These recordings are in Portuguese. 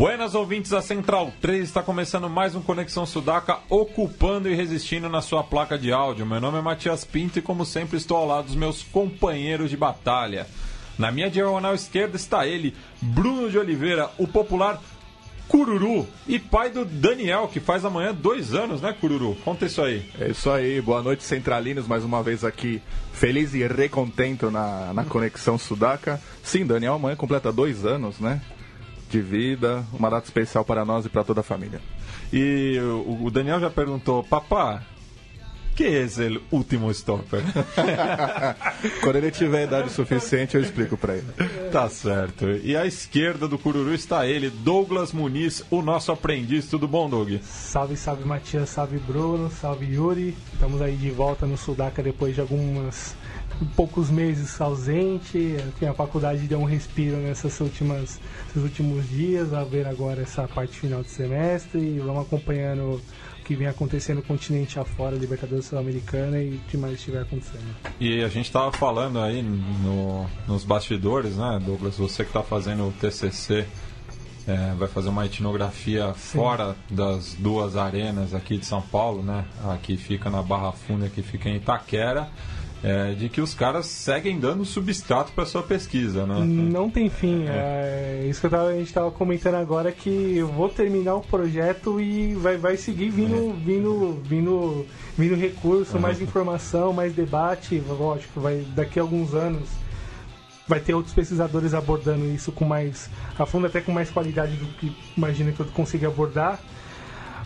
Buenas ouvintes da Central 3, está começando mais um Conexão Sudaca, ocupando e resistindo na sua placa de áudio. Meu nome é Matias Pinto e, como sempre, estou ao lado dos meus companheiros de batalha. Na minha diagonal esquerda está ele, Bruno de Oliveira, o popular Cururu e pai do Daniel, que faz amanhã dois anos, né, Cururu? Conta isso aí. É isso aí, boa noite, centralinos, mais uma vez aqui, feliz e recontento na, na Conexão Sudaca. Sim, Daniel amanhã completa dois anos, né? De vida, uma data especial para nós e para toda a família. E o, o Daniel já perguntou, papá, que é esse último stopper? Quando ele tiver idade suficiente, eu explico para ele. Tá certo. E à esquerda do Cururu está ele, Douglas Muniz, o nosso aprendiz. Tudo bom, Doug? Salve, salve Matias, salve Bruno, salve Yuri. Estamos aí de volta no Sudaca depois de algumas poucos meses ausente, a faculdade deu um respiro nessas últimas, nesses últimos dias, a ver agora essa parte final de semestre e vamos acompanhando o que vem acontecendo no continente afora, Libertadores Sul-Americana e o que mais estiver acontecendo. E a gente estava falando aí no, nos bastidores, né, Douglas, você que está fazendo o TCC é, vai fazer uma etnografia Sim. fora das duas arenas aqui de São Paulo, né? Aqui fica na Barra Funda, aqui fica em Itaquera é, de que os caras seguem dando substrato para sua pesquisa, né? Não tem fim. É. é isso que tava, a gente estava comentando agora que eu vou terminar o projeto e vai, vai seguir vindo, é. vindo, vindo, vindo recurso, uhum. mais informação, mais debate. Lógico, vai daqui a alguns anos vai ter outros pesquisadores abordando isso com mais a fundo, até com mais qualidade do que imagina que eu consiga abordar.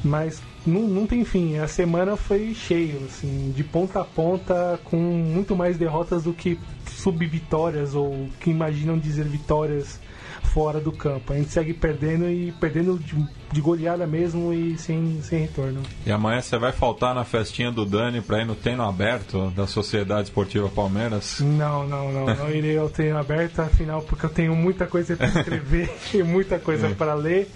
Mas não, não tem fim. A semana foi cheio, assim, de ponta a ponta, com muito mais derrotas do que sub-vitórias ou que imaginam dizer vitórias fora do campo. A gente segue perdendo e perdendo de, de goleada mesmo e sem, sem retorno. E amanhã você vai faltar na festinha do Dani para ir no treino aberto da Sociedade Esportiva Palmeiras? Não, não, não. Não irei ao treino aberto, afinal, porque eu tenho muita coisa para escrever e muita coisa é. para ler.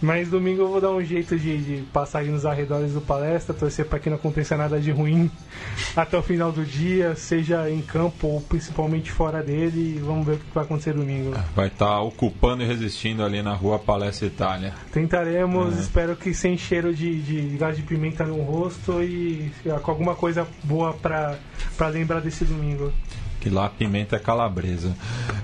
Mas domingo eu vou dar um jeito de, de passar aí nos arredores do palestra, torcer para que não aconteça nada de ruim até o final do dia, seja em campo ou principalmente fora dele. E vamos ver o que vai acontecer domingo. Vai estar tá ocupando e resistindo ali na rua Palestra Itália. Tentaremos, é. espero que sem cheiro de, de gás de pimenta no rosto e com alguma coisa boa para lembrar desse domingo. Que lá a pimenta é calabresa.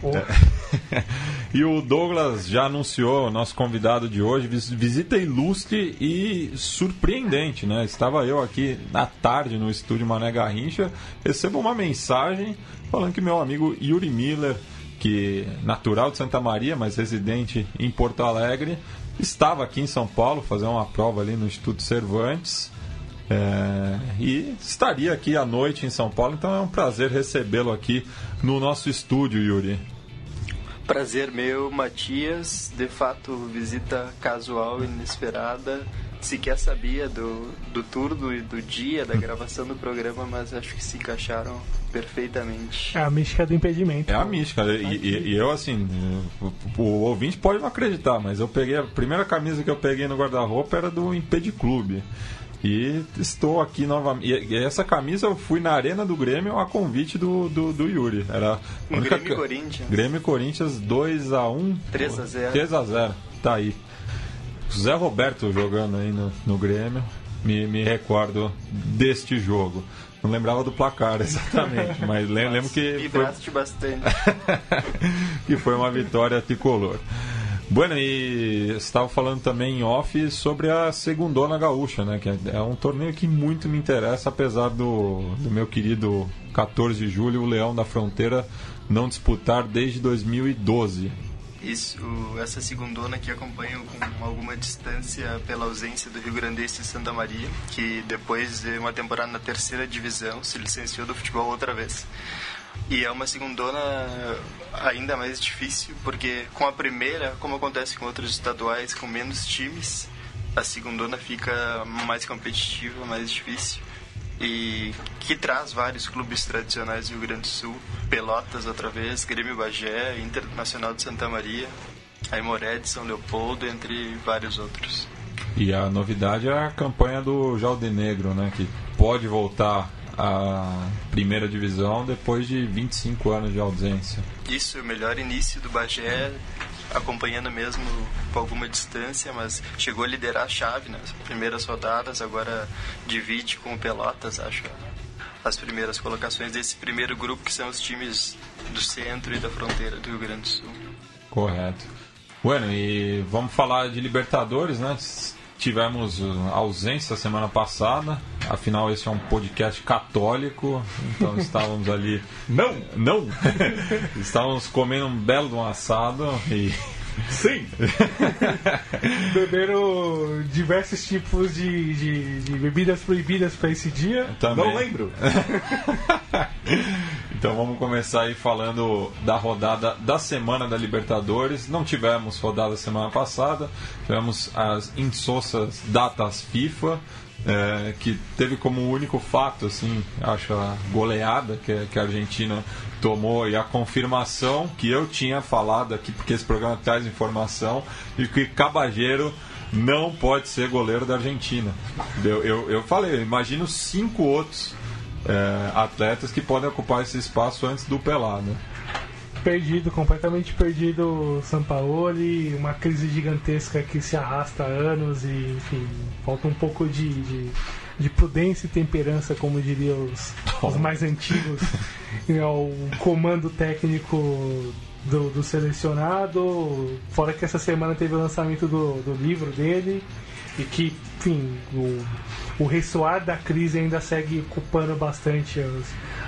Oh. E o Douglas já anunciou, nosso convidado de hoje, visita ilustre e surpreendente, né? Estava eu aqui na tarde no estúdio Mané Garrincha, recebo uma mensagem falando que meu amigo Yuri Miller, que natural de Santa Maria, mas residente em Porto Alegre, estava aqui em São Paulo fazendo uma prova ali no Instituto Cervantes é, e estaria aqui à noite em São Paulo, então é um prazer recebê-lo aqui no nosso estúdio, Yuri. Prazer meu, Matias. De fato, visita casual, inesperada. Sequer sabia do, do turno e do dia da gravação do programa, mas acho que se encaixaram perfeitamente. É a mística do impedimento. É a mística. E, e, e eu, assim, o, o, ouvinte pode não acreditar, mas eu peguei. A primeira camisa que eu peguei no guarda-roupa era do Impediclube. E estou aqui novamente. E essa camisa eu fui na Arena do Grêmio a convite do, do, do Yuri. Era única... Grêmio Corinthians. Grêmio Corinthians 2x1. 3x0. 3x0. Tá aí. Zé Roberto jogando aí no, no Grêmio. Me, me recordo deste jogo. Não lembrava do placar exatamente, mas lembro, lembro que. Vibraste foi... bastante. que foi uma vitória tricolor. Bueno, e estava falando também em off sobre a Segundona Gaúcha, né? Que é um torneio que muito me interessa, apesar do, do meu querido 14 de julho, o Leão da Fronteira, não disputar desde 2012. Isso, essa segundona que acompanho com alguma distância pela ausência do Rio Grandense de Santa Maria, que depois de uma temporada na terceira divisão se licenciou do futebol outra vez. E é uma segundona ainda mais difícil, porque com a primeira, como acontece com outros estaduais com menos times, a segundona fica mais competitiva, mais difícil. E que traz vários clubes tradicionais do Rio Grande do Sul, Pelotas outra vez, Grêmio Bagé, Internacional de Santa Maria, Aimoré de São Leopoldo, entre vários outros. E a novidade é a campanha do Negro, né, que pode voltar a primeira divisão depois de 25 anos de ausência. Isso, o melhor início do Bagé, acompanhando mesmo com alguma distância, mas chegou a liderar a chave nas primeiras rodadas, agora divide com o Pelotas, acho, as primeiras colocações desse primeiro grupo, que são os times do centro e da fronteira do Rio Grande do Sul. Correto. Bueno, e vamos falar de Libertadores, né? Tivemos uh, ausência semana passada. Afinal, esse é um podcast católico, então estávamos ali. Não! Não! estávamos comendo um belo de um assado e. Sim! Beberam diversos tipos de, de, de bebidas proibidas para esse dia. Também. Não lembro. Então vamos começar aí falando da rodada da semana da Libertadores. Não tivemos rodada semana passada, tivemos as insossas datas FIFA. É, que teve como único fato, assim, acho a goleada que, que a Argentina tomou e a confirmação que eu tinha falado aqui, porque esse programa traz informação, e que Cabageiro não pode ser goleiro da Argentina. Eu, eu, eu falei, eu imagino cinco outros é, atletas que podem ocupar esse espaço antes do Pelado. Né? Perdido, completamente perdido o Sampaoli, uma crise gigantesca que se arrasta há anos e, enfim, falta um pouco de, de, de prudência e temperança, como diriam os, os mais antigos, ao comando técnico do, do, selecionado. Fora que essa semana teve o lançamento do, do livro dele e que, enfim, o, o ressoar da crise ainda segue ocupando bastante os,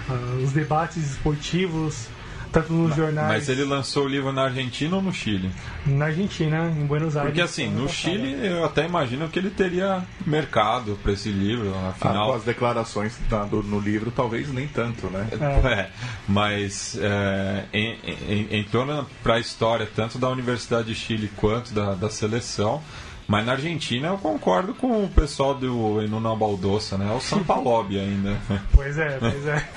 uh, os debates esportivos, tanto nos mas, jornais. Mas ele lançou o livro na Argentina ou no Chile? Na Argentina, em Buenos Aires. Porque assim, no Chile eu até imagino que ele teria mercado para esse livro, afinal. Ah, com as declarações do, no livro, talvez nem tanto, né? É, é mas é, em, em, entrou para a história tanto da Universidade de Chile quanto da, da seleção. Mas na Argentina eu concordo com o pessoal do Enuna Baldoça, né? É o Sampalobi ainda. Pois é, pois é.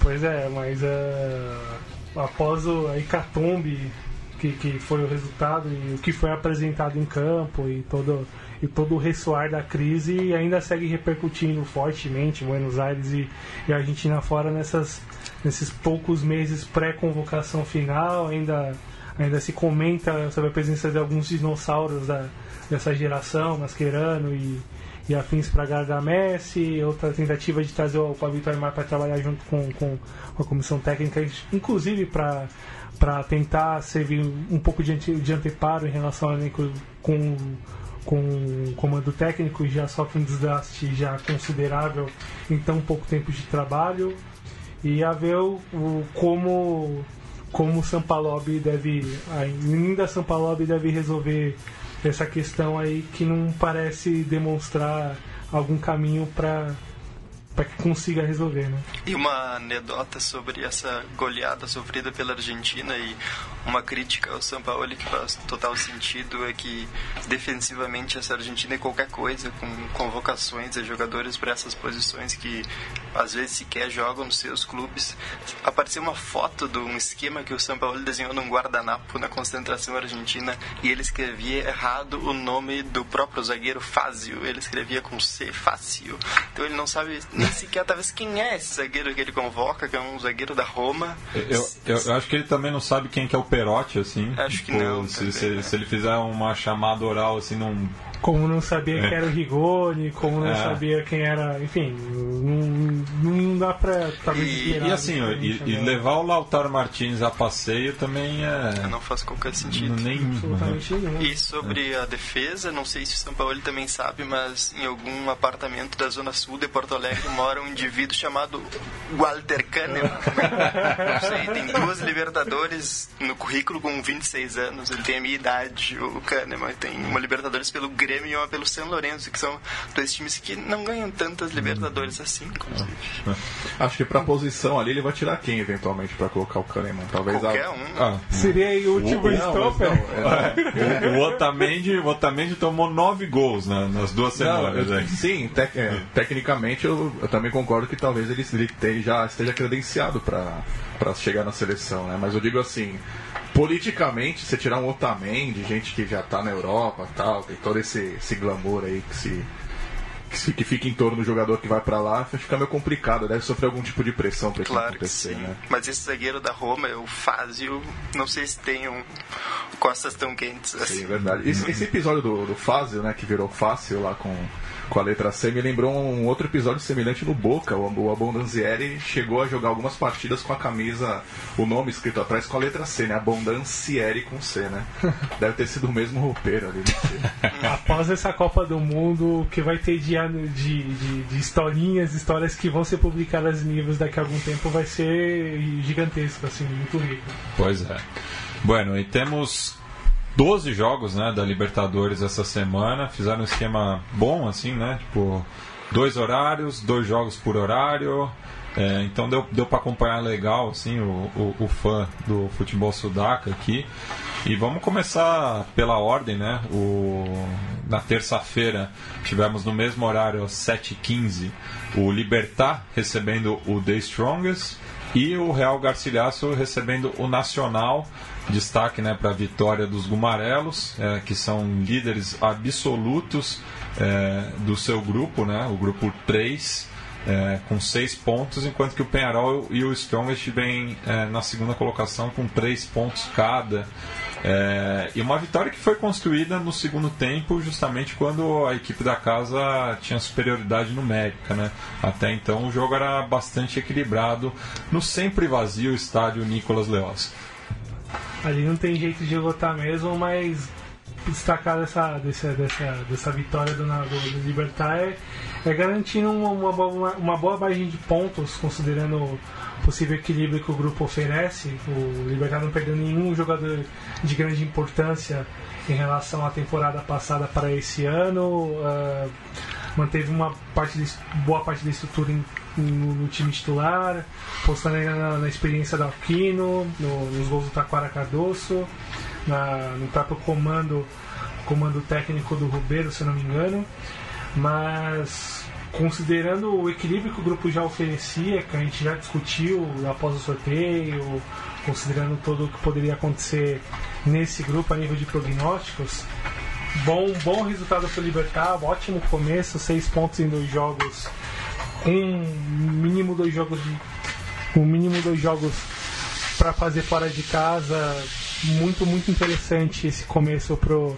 pois é, mas uh, após o, a hecatombe que, que foi o resultado e o que foi apresentado em campo e todo, e todo o ressoar da crise ainda segue repercutindo fortemente em Buenos Aires e, e Argentina fora nessas, nesses poucos meses pré-convocação final, ainda ainda se comenta sobre a presença de alguns dinossauros da, dessa geração, Mascherano e, e afins para Gargamesse, outra tentativa de trazer o Pablito Aymar para trabalhar junto com, com, com, a comissão técnica, inclusive para para tentar servir um pouco de, ante, de anteparo em relação ao elenco com com o comando técnico já sofre um desgaste já considerável em tão pouco tempo de trabalho. E a ver o, o como como o Sampalobi deve ainda Sampalobi deve resolver essa questão aí que não parece demonstrar algum caminho para para que consiga resolver, né? E uma anedota sobre essa goleada sofrida pela Argentina e uma crítica ao São Paulo que faz total sentido é que defensivamente essa Argentina é qualquer coisa, com convocações de jogadores para essas posições que às vezes sequer jogam nos seus clubes. Apareceu uma foto de um esquema que o São Paulo desenhou num guardanapo na concentração argentina e ele escrevia errado o nome do próprio zagueiro Fázio, ele escrevia com C, Fácil. Então ele não sabe nem sequer talvez quem é esse zagueiro que ele convoca, que é um zagueiro da Roma. Eu, eu, eu acho que ele também não sabe quem que é o Perotti, assim. Acho que tipo, não. Se, se, né? se, ele fizer uma chamada oral, assim, não. Como não sabia é. quem era o Rigoni, como não é. sabia quem era. Enfim, não, não, dá pra talvez E- E assim, ó, e, e levar o Lautaro Martins a passeio também é. Não faz qualquer sentido. Nenhum. absolutamente nenhum. E sobre a defesa, não sei se o São Paulo também sabe, mas em algum apartamento da Zona Sul de Porto Alegre mora um indivíduo chamado Walter Kahneman. Não sei, tem duas Libertadores no currículo com 26 anos, ele tem a minha idade, o Kahneman. Tem uma Libertadores pelo Grêmio e uma pelo São Lourenço, que são dois times que não ganham tantas Libertadores assim, inclusive. Acho que pra posição ali ele vai tirar quem eventualmente pra colocar o Kahneman? Talvez Qualquer a... um. Ah, Seria aí o último Não, stopper? não, é, o, o Otamendi, o Otamendi tomou nove gols na- nas duas Não, semanas. eu- aí. sim, tec- é, tecnicamente eu, eu também concordo que talvez ele, ele te- já esteja credenciado para chegar na seleção, né? Mas eu digo assim, politicamente, você tirar um Otamendi, gente que já tá na Europa tal, tem todo esse, esse glamour aí que se, que se- que fica em torno do jogador que vai para lá, fica meio complicado, deve sofrer algum tipo de pressão para isso Claro que acontecer, sim. né? Mas esse zagueiro da Roma, o Fázio, não sei se tem um costas tão quentes Sim, assim. é verdade. Esse, esse episódio do, do Fácil, né, que virou Fácil lá com, com a letra C, me lembrou um outro episódio semelhante no Boca. O, o Abondanzieri chegou a jogar algumas partidas com a camisa, o nome escrito atrás com a letra C, né? Abondancieri com C, né? Deve ter sido o mesmo roupeiro ali. né? Após essa Copa do Mundo, o que vai ter de, ano- de, de, de historinhas, histórias que vão ser publicadas em livros daqui a algum tempo, vai ser gigantesco, assim, muito rico. Pois é. Bueno, e temos 12 jogos né, da Libertadores essa semana. Fizeram um esquema bom, assim, né? Tipo, dois horários, dois jogos por horário. É, então deu, deu para acompanhar legal, assim, o, o, o fã do futebol sudaca aqui. E vamos começar pela ordem, né? O, na terça-feira tivemos no mesmo horário, às 7h15, o Libertar recebendo o The Strongest e o Real Garcilaso recebendo o Nacional. Destaque né, para a vitória dos Gumarelos, é, que são líderes absolutos é, do seu grupo, né, o grupo 3, é, com 6 pontos, enquanto que o Penharol e o Strongest vêm é, na segunda colocação com 3 pontos cada. É, e uma vitória que foi construída no segundo tempo, justamente quando a equipe da casa tinha superioridade numérica. Né? Até então o jogo era bastante equilibrado no sempre vazio estádio Nicolas Leoz. Ali não tem jeito de lutar mesmo, mas destacar dessa, dessa, dessa, dessa vitória do, do, do Libertar é, é garantindo uma, uma, uma boa margem de pontos, considerando o possível equilíbrio que o grupo oferece. O Libertar não perdeu nenhum jogador de grande importância em relação à temporada passada para esse ano. ah, manteve uma parte de, boa parte da estrutura no, no time titular, postando na, na experiência do Aquino, no- nos gols do Taquara Cardoso, na- no próprio comando, comando técnico do Rubeiro, se não me engano. Mas considerando o equilíbrio que o grupo já oferecia, que a gente já discutiu após o sorteio, considerando tudo o que poderia acontecer nesse grupo a nível de prognósticos, bom, bom resultado para o Libertar, ótimo começo, seis pontos em dois jogos, um mínimo dois jogos de um mínimo dois jogos para fazer fora de casa, muito muito interessante esse começo pro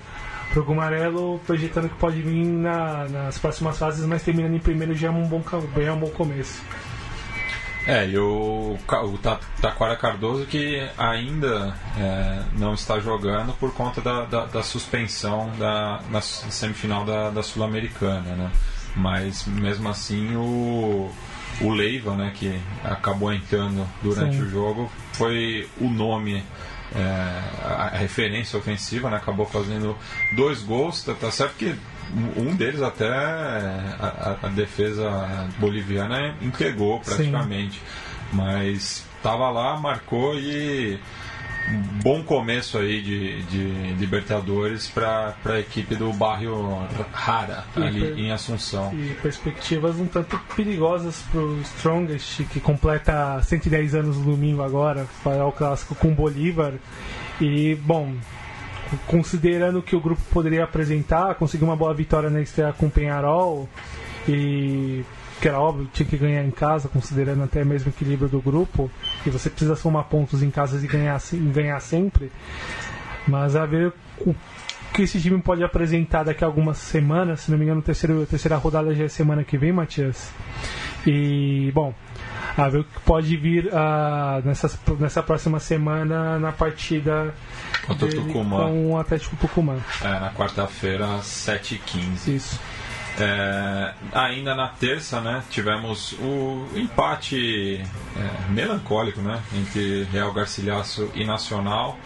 pro Gumarelo, projetando que pode vir na- nas próximas fases, mas terminando em primeiro já é um bom é um bom começo. É, e o, o Ta- Taquara Cardoso que ainda é, não está jogando por conta da, da, da suspensão da, na semifinal da, da Sul-Americana, né? Mas mesmo assim o, o Leiva, né, que acabou entrando durante Sim. o jogo, foi o nome, é, a, referência ofensiva, né? Acabou fazendo dois gols, tá, tá certo que um deles até a, a- defesa boliviana entregou praticamente. Mas estava lá, marcou e bom começo aí de, de Libertadores para a equipe do bairro Rara, E ali em Assunção. E perspectivas um tanto perigosas pro Strongest, que completa 110 anos no domingo agora, fará o clássico com o Bolívar. E, bom, considerando que o grupo poderia apresentar, conseguiu uma boa vitória na estreia com o Penharol, e que era óbvio, tinha que ganhar em casa, considerando até mesmo o equilíbrio do grupo, e você precisa somar pontos em casa e ganhar, ganhar sempre. Mas a ver o que esse time pode apresentar daqui a algumas semanas, se não me engano, a terceira, a terceira rodada já é semana que vem, Matias. E, bom, a ver o que pode vir uh, nessa, nessa próxima semana na partida com o Atlético Tucumã. É, na quarta-feira, às 7h15. Isso. É, ainda na terça, né, tivemos o empate é, melancólico, né, entre Real Garcilaso e Nacional,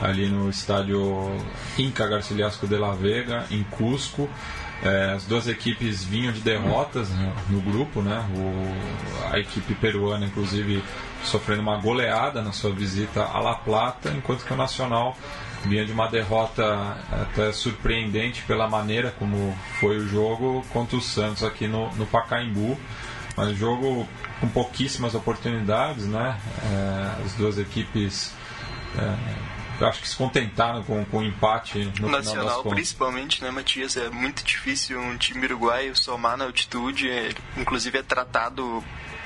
ali no estádio Inca Garcilaso de la Vega, em Cusco. É, as duas equipes vinham de derrotas né, no grupo, né, o, a equipe peruana, inclusive, sofrendo uma goleada na sua visita a La Plata, enquanto que o Nacional vinha de uma derrota até surpreendente pela maneira como foi o jogo contra o Santos aqui no, no Pacaembu. Mas jogo com pouquíssimas oportunidades, né? É, as duas equipes é, acho que se contentaram com, com o empate no Nacional, principalmente, né, Matias? É muito difícil um time uruguaio somar na altitude. É, inclusive é tratado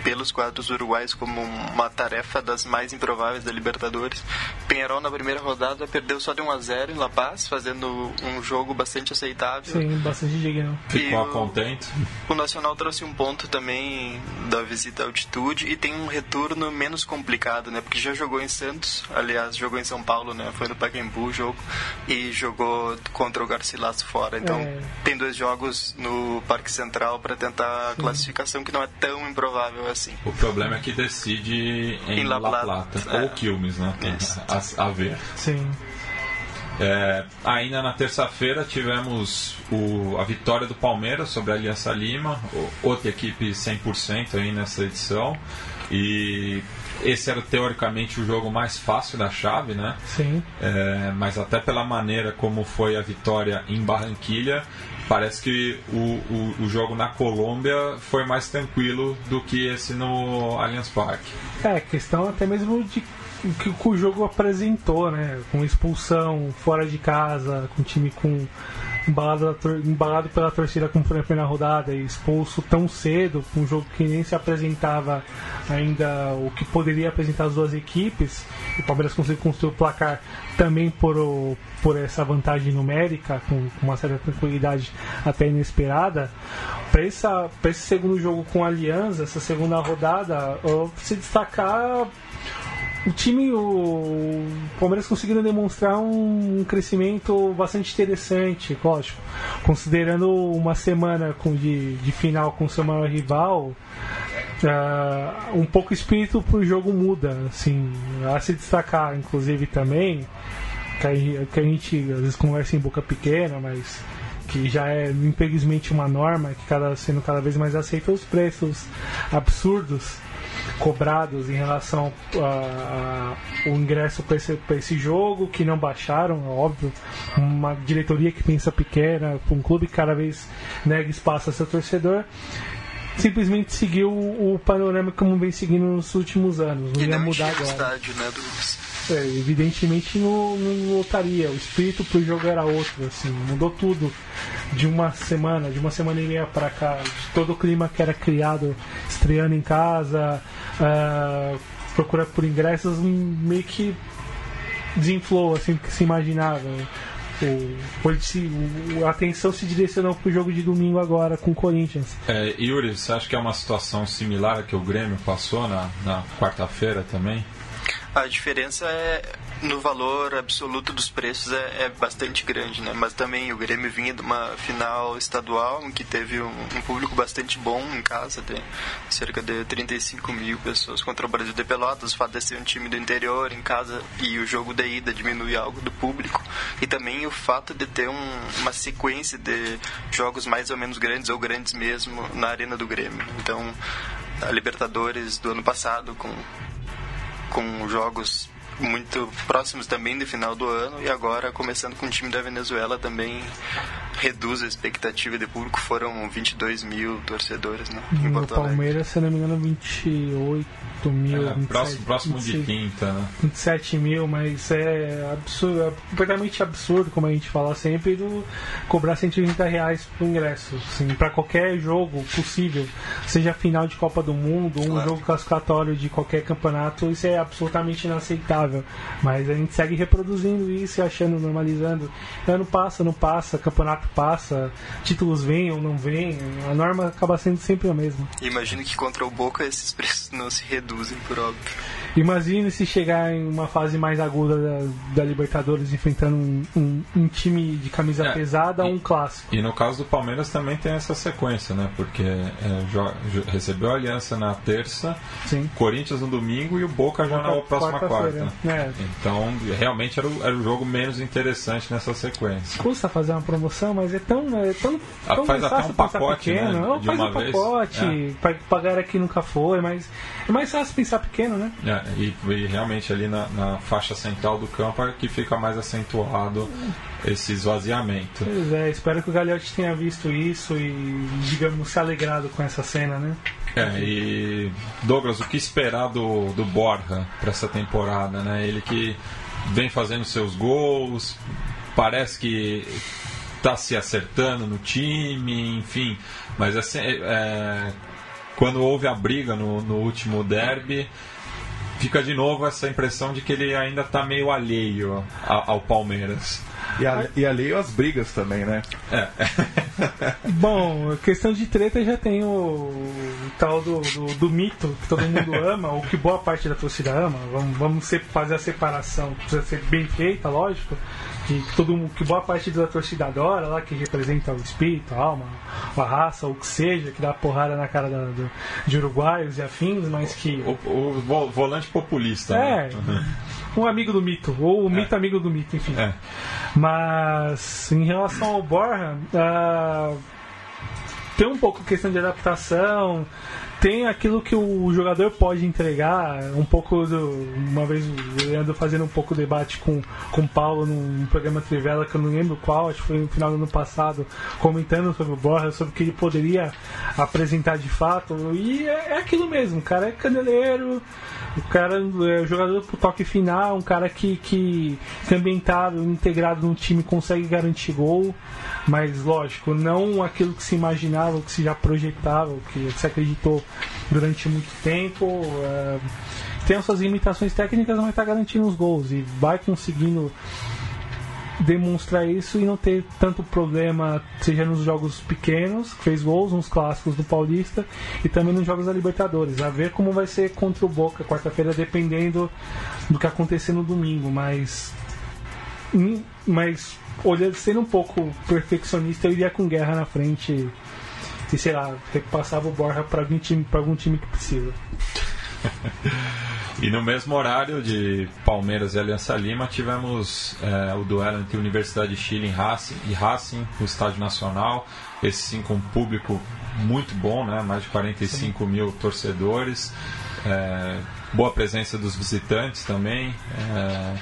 pelos quadros uruguais como uma tarefa das mais improváveis da Libertadores. Penharol na primeira rodada perdeu só de 1 a 0 em La Paz, fazendo um jogo bastante aceitável. Sim, bastante digno. Ficou o- contente. O Nacional trouxe um ponto também da visita à altitude e tem um retorno menos complicado, né? Porque já jogou em Santos, aliás, jogou em São Paulo, né? Foi no Pacaembu o jogo e jogou contra o Garcilaso fora. Então, É. tem dois jogos no Parque Central para tentar a classificação que não é tão improvável assim. O problema é que decide em, Em La La Plata. Plata, É. ou Quilmes, né? A, a ver. Sim. É, ainda na terça-feira tivemos o- a vitória do Palmeiras sobre a Aliança Lima, outra equipe 100% aí nessa edição. E esse era teoricamente o jogo mais fácil da chave, né? Sim. É, mas até pela maneira como foi a vitória em Barranquilha, parece que o, o, o jogo na Colômbia foi mais tranquilo do que esse no Allianz Parque. É, questão até mesmo de que o jogo apresentou, né? Com expulsão, fora de casa, com time com embalado, embalado pela torcida com na primeira rodada e expulso tão cedo, com um jogo que nem se apresentava ainda o que poderia apresentar as duas equipes. O Palmeiras conseguiu construir o placar também por, o- por essa vantagem numérica, com, com uma certa tranquilidade até inesperada. Para esse segundo jogo com a Aliança, essa segunda rodada, se destacar o time, o Palmeiras conseguindo demonstrar um crescimento bastante interessante, lógico. Considerando uma semana com, de, de final com o seu maior rival, ah, um pouco o espírito pro jogo muda, assim, a se destacar, inclusive também, que a, que a gente às vezes conversa em boca pequena, mas que já é infelizmente uma norma, que cada sendo cada vez mais aceita os preços absurdos cobrados em relação ao ingresso para esse, pra esse jogo, que não baixaram, é óbvio. Uma diretoria que pensa pequena, um clube que cada vez nega espaço a seu torcedor. Simplesmente seguiu o panorama como vem seguindo nos últimos anos. Não E ia não mudar agora. estádio, né? É, evidentemente não, não. O espírito pro jogo era outro, assim, mudou tudo de uma semana, de uma semana e meia pra cá, todo o clima que era criado estreando em casa, ah, procura por ingressos meio que desinflou assim que se imaginava. O, se- o- a atenção se direcionou pro jogo de domingo agora com o Corinthians. É, Yuri, você acha que é uma situação similar a que o Grêmio passou na, na quarta-feira também? A diferença é no valor absoluto dos preços é, é bastante grande, né? Mas também o Grêmio vinha de uma final estadual em que teve um, um público bastante bom em casa, de cerca de 35 mil pessoas contra o Brasil de Pelotas. O fato de ser um time do interior em casa e o jogo de ida diminui algo do público e também o fato de ter um- uma sequência de jogos mais ou menos grandes ou grandes mesmo na arena do Grêmio. Então, a Libertadores do ano passado com com jogos muito próximos também do final do ano e agora começando com o time da Venezuela também reduz a expectativa de público foram 22 mil torcedores né, em No Porto Alegre Palmeiras, se não me engano, 28 mil. É, 27, próximo próximo de 26. quinta, né? 27 mil, mas é absurdo, é completamente absurdo, como a gente fala sempre, do cobrar 130 reais por ingresso. Assim, para qualquer jogo possível, seja final de Copa do Mundo, um Claro. jogo classificatório de qualquer campeonato, isso é absolutamente inaceitável. Mas a gente segue reproduzindo isso e achando, normalizando. Ano passa, não passa, campeonato passa, títulos vêm ou não vêm, a norma acaba sendo sempre a mesma. Imagino que contra o Boca esses preços não se reduzem, por óbvio. Imagine se chegar em uma fase mais aguda da, da Libertadores enfrentando um, um, um, time de camisa É, pesada ou um clássico. E no caso do Palmeiras também tem essa sequência, né? Porque é, recebeu a aliança na terça, Sim. Corinthians no domingo e o Boca já na próxima Quarta-feira. quarta. É. Então, realmente era o, era o jogo menos interessante nessa sequência. Custa fazer uma promoção, mas é tão. É tão, Ah, tão faz até um pacote, pequeno. né, de faz um vez. pacote, É. pagar aqui nunca foi, mas é mais fácil pensar pequeno, né? É, e, e realmente ali na, na faixa central do campo é que fica mais acentuado esse esvaziamento. Pois é, espero que o Gagliotti tenha visto isso e, digamos, se alegrado com essa cena, né? É, e Douglas, o que esperar do, do Borja para essa temporada, né? Ele que vem fazendo seus gols, parece que tá se acertando no time, enfim, mas assim, é, é, quando houve a briga no, no último derby, fica de novo essa impressão de que ele ainda tá meio alheio a- ao Palmeiras. E, a, e alheio às brigas também, né? Bom, questão de treta já tem o, o tal do, do, do mito que todo mundo ama, ou que boa parte da torcida ama. Vamos, vamos se- fazer a separação, precisa ser bem feita, lógico. Que, todo, mundo- que boa parte da torcida adora, lá que representa o espírito, a alma, a raça, ou o que seja, que dá porrada na cara da- do- de uruguaios e afins, mas que. O, o vo- volante populista. É, né? um amigo do mito, ou o mito amigo do mito, enfim. É. Mas em relação ao Borja, ah, tem um pouco questão de adaptação, tem aquilo que o jogador pode entregar, um pouco do, uma vez o Leandro fazendo um pouco de debate com, com o Paulo num programa Trivela que eu não lembro qual, acho que foi no final do ano passado, comentando sobre o Borja, sobre o que ele poderia apresentar de fato, e é, é aquilo mesmo, o cara é caneleiro, o cara é o jogador pro toque final, um cara que, que, que ambientado, integrado no time, consegue garantir gol, mas lógico, não aquilo que se imaginava, que se já projetava, que se acreditou durante muito tempo. é, tem as suas limitações técnicas, mas está garantindo os gols e vai conseguindo demonstrar isso e não ter tanto problema, seja nos jogos pequenos, que fez gols, nos clássicos do Paulista e também nos jogos da Libertadores. A ver como vai ser contra o Boca quarta-feira, dependendo do que acontecer no domingo, mas hum, mas olhando sendo um pouco perfeccionista, eu iria com guerra na frente e sei lá, repassava o Borja para algum time, para algum time que precisa. E no mesmo horário de Palmeiras e Aliança Lima, tivemos é, o duelo entre Universidade de Chile e Racing, e Racing no Estádio Nacional. Esse sim com um público muito bom, né? mais de 45 mil torcedores. É, boa presença dos visitantes também. É,